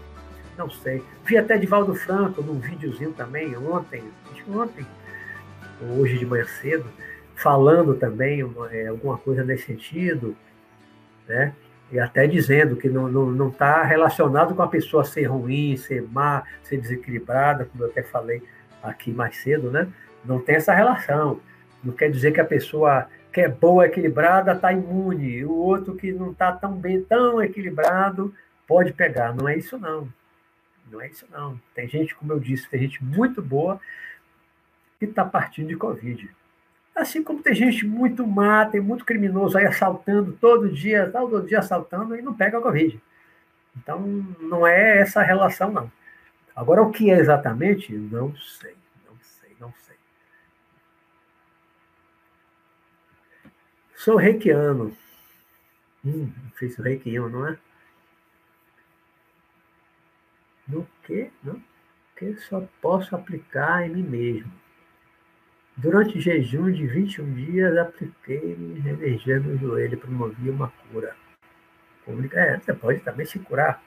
Não sei. Vi até Divaldo Franco num videozinho também, ontem, acho ontem, hoje de manhã cedo, falando também uma, é, alguma coisa nesse sentido, né? E até dizendo que não está não, não tá relacionado com a pessoa ser ruim, ser má, ser desequilibrada, como eu até falei aqui mais cedo, né? Não tem essa relação. Não quer dizer que a pessoa que é boa, equilibrada, está imune. O outro que não está tão bem, tão equilibrado, pode pegar. Não é isso, não. Não é isso, não. Tem gente, como eu disse, tem gente muito boa que está partindo de Covid. Assim como tem gente muito má, tem muito criminoso aí assaltando todo dia, todo dia assaltando e não pega a Covid. Então, não é essa relação, não. Agora, o que é exatamente? Não sei, não sei, não sei. Sou reikiano. Hum, fiz o reikiano, não é? No que, que só posso aplicar em mim mesmo. Durante o jejum de 21 dias, apliquei energia no joelho promovi uma cura. É, você pode também se curar.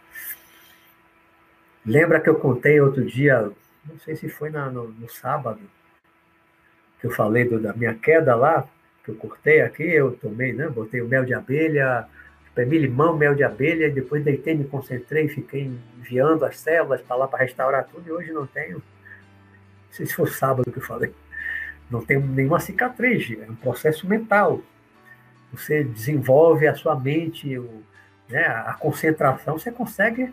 Lembra que eu contei outro dia, não sei se foi na, no, no, sábado, que eu falei do, da minha queda lá, que eu cortei aqui, eu tomei, né? Botei o mel de abelha, Bebi limão, mel de abelha, depois deitei, me concentrei, fiquei enviando as células para lá para restaurar tudo, e hoje não tenho. Não sei se foi sábado que eu falei. Não tenho nenhuma cicatriz, é um processo mental. Você desenvolve a sua mente, o, né, a concentração, você consegue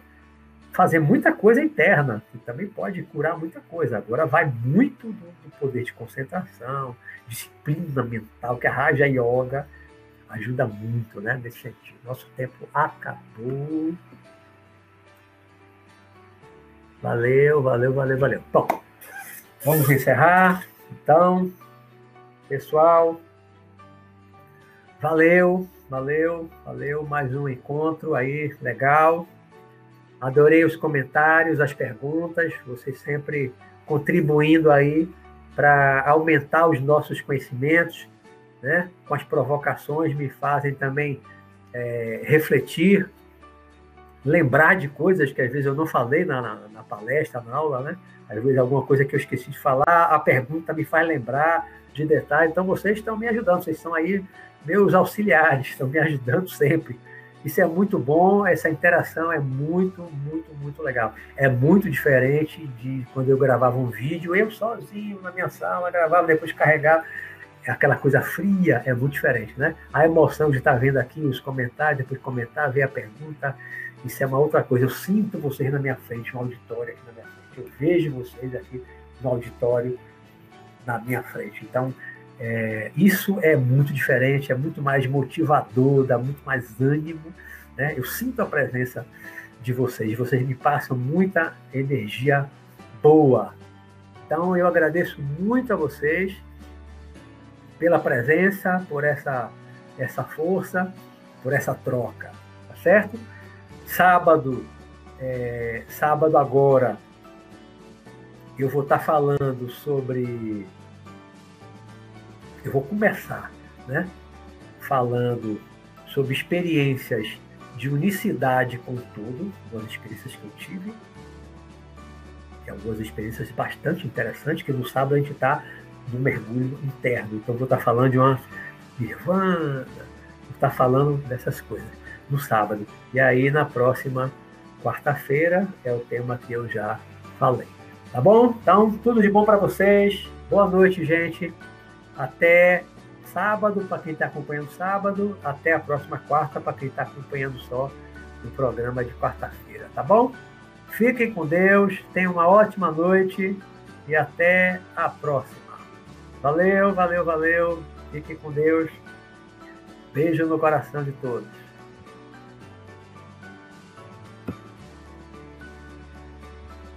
fazer muita coisa interna, que também pode curar muita coisa. Agora vai muito do, do poder de concentração, disciplina mental, que a Raja Yoga ajuda muito né, nesse sentido. Nosso tempo acabou. Valeu, valeu, valeu, valeu. Bom, vamos encerrar. Então, pessoal, valeu, valeu, valeu. Mais um encontro aí, legal. Adorei os comentários, as perguntas, vocês sempre contribuindo aí para aumentar os nossos conhecimentos né, com as provocações, me fazem também é, refletir, lembrar de coisas que às vezes eu não falei na, na, na, palestra, na aula, né? Às vezes alguma coisa que eu esqueci de falar, a pergunta me faz lembrar de detalhes. Então vocês estão me ajudando, vocês são aí meus auxiliares, estão me ajudando sempre. Isso é muito bom, essa interação é muito, muito, muito legal. É muito diferente de quando eu gravava um vídeo, eu sozinho na minha sala, gravava, depois carregava. É aquela coisa fria é muito diferente, né? A emoção de estar vendo aqui os comentários, depois comentar, ver a pergunta, isso é uma outra coisa. Eu sinto vocês na minha frente, um auditório aqui na minha frente. Eu vejo vocês aqui no auditório na minha frente. Então, É, isso é muito diferente, é muito mais motivador, dá muito mais ânimo. Né? Eu sinto a presença de vocês, vocês me passam muita energia boa. Então eu agradeço muito a vocês pela presença, por essa, essa força, por essa troca, tá certo? Sábado, é, sábado agora, eu vou estar falando sobre eu vou começar, né, falando sobre experiências de unicidade com tudo, algumas experiências que eu tive, e algumas experiências bastante interessantes, que no sábado a gente está no mergulho interno. Então, vou estar falando de uma nirvana, vou estar falando dessas coisas no sábado. E aí, na próxima quarta-feira, é o tema que eu já falei. Tá bom? Então, tudo de bom para vocês. Boa noite, gente. Até sábado, para quem está acompanhando sábado, até a próxima quarta, para quem está acompanhando só o programa de quarta-feira, tá bom? Fiquem com Deus, tenham uma ótima noite e até a próxima. Valeu, valeu, valeu. Fiquem com Deus. Beijo no coração de todos.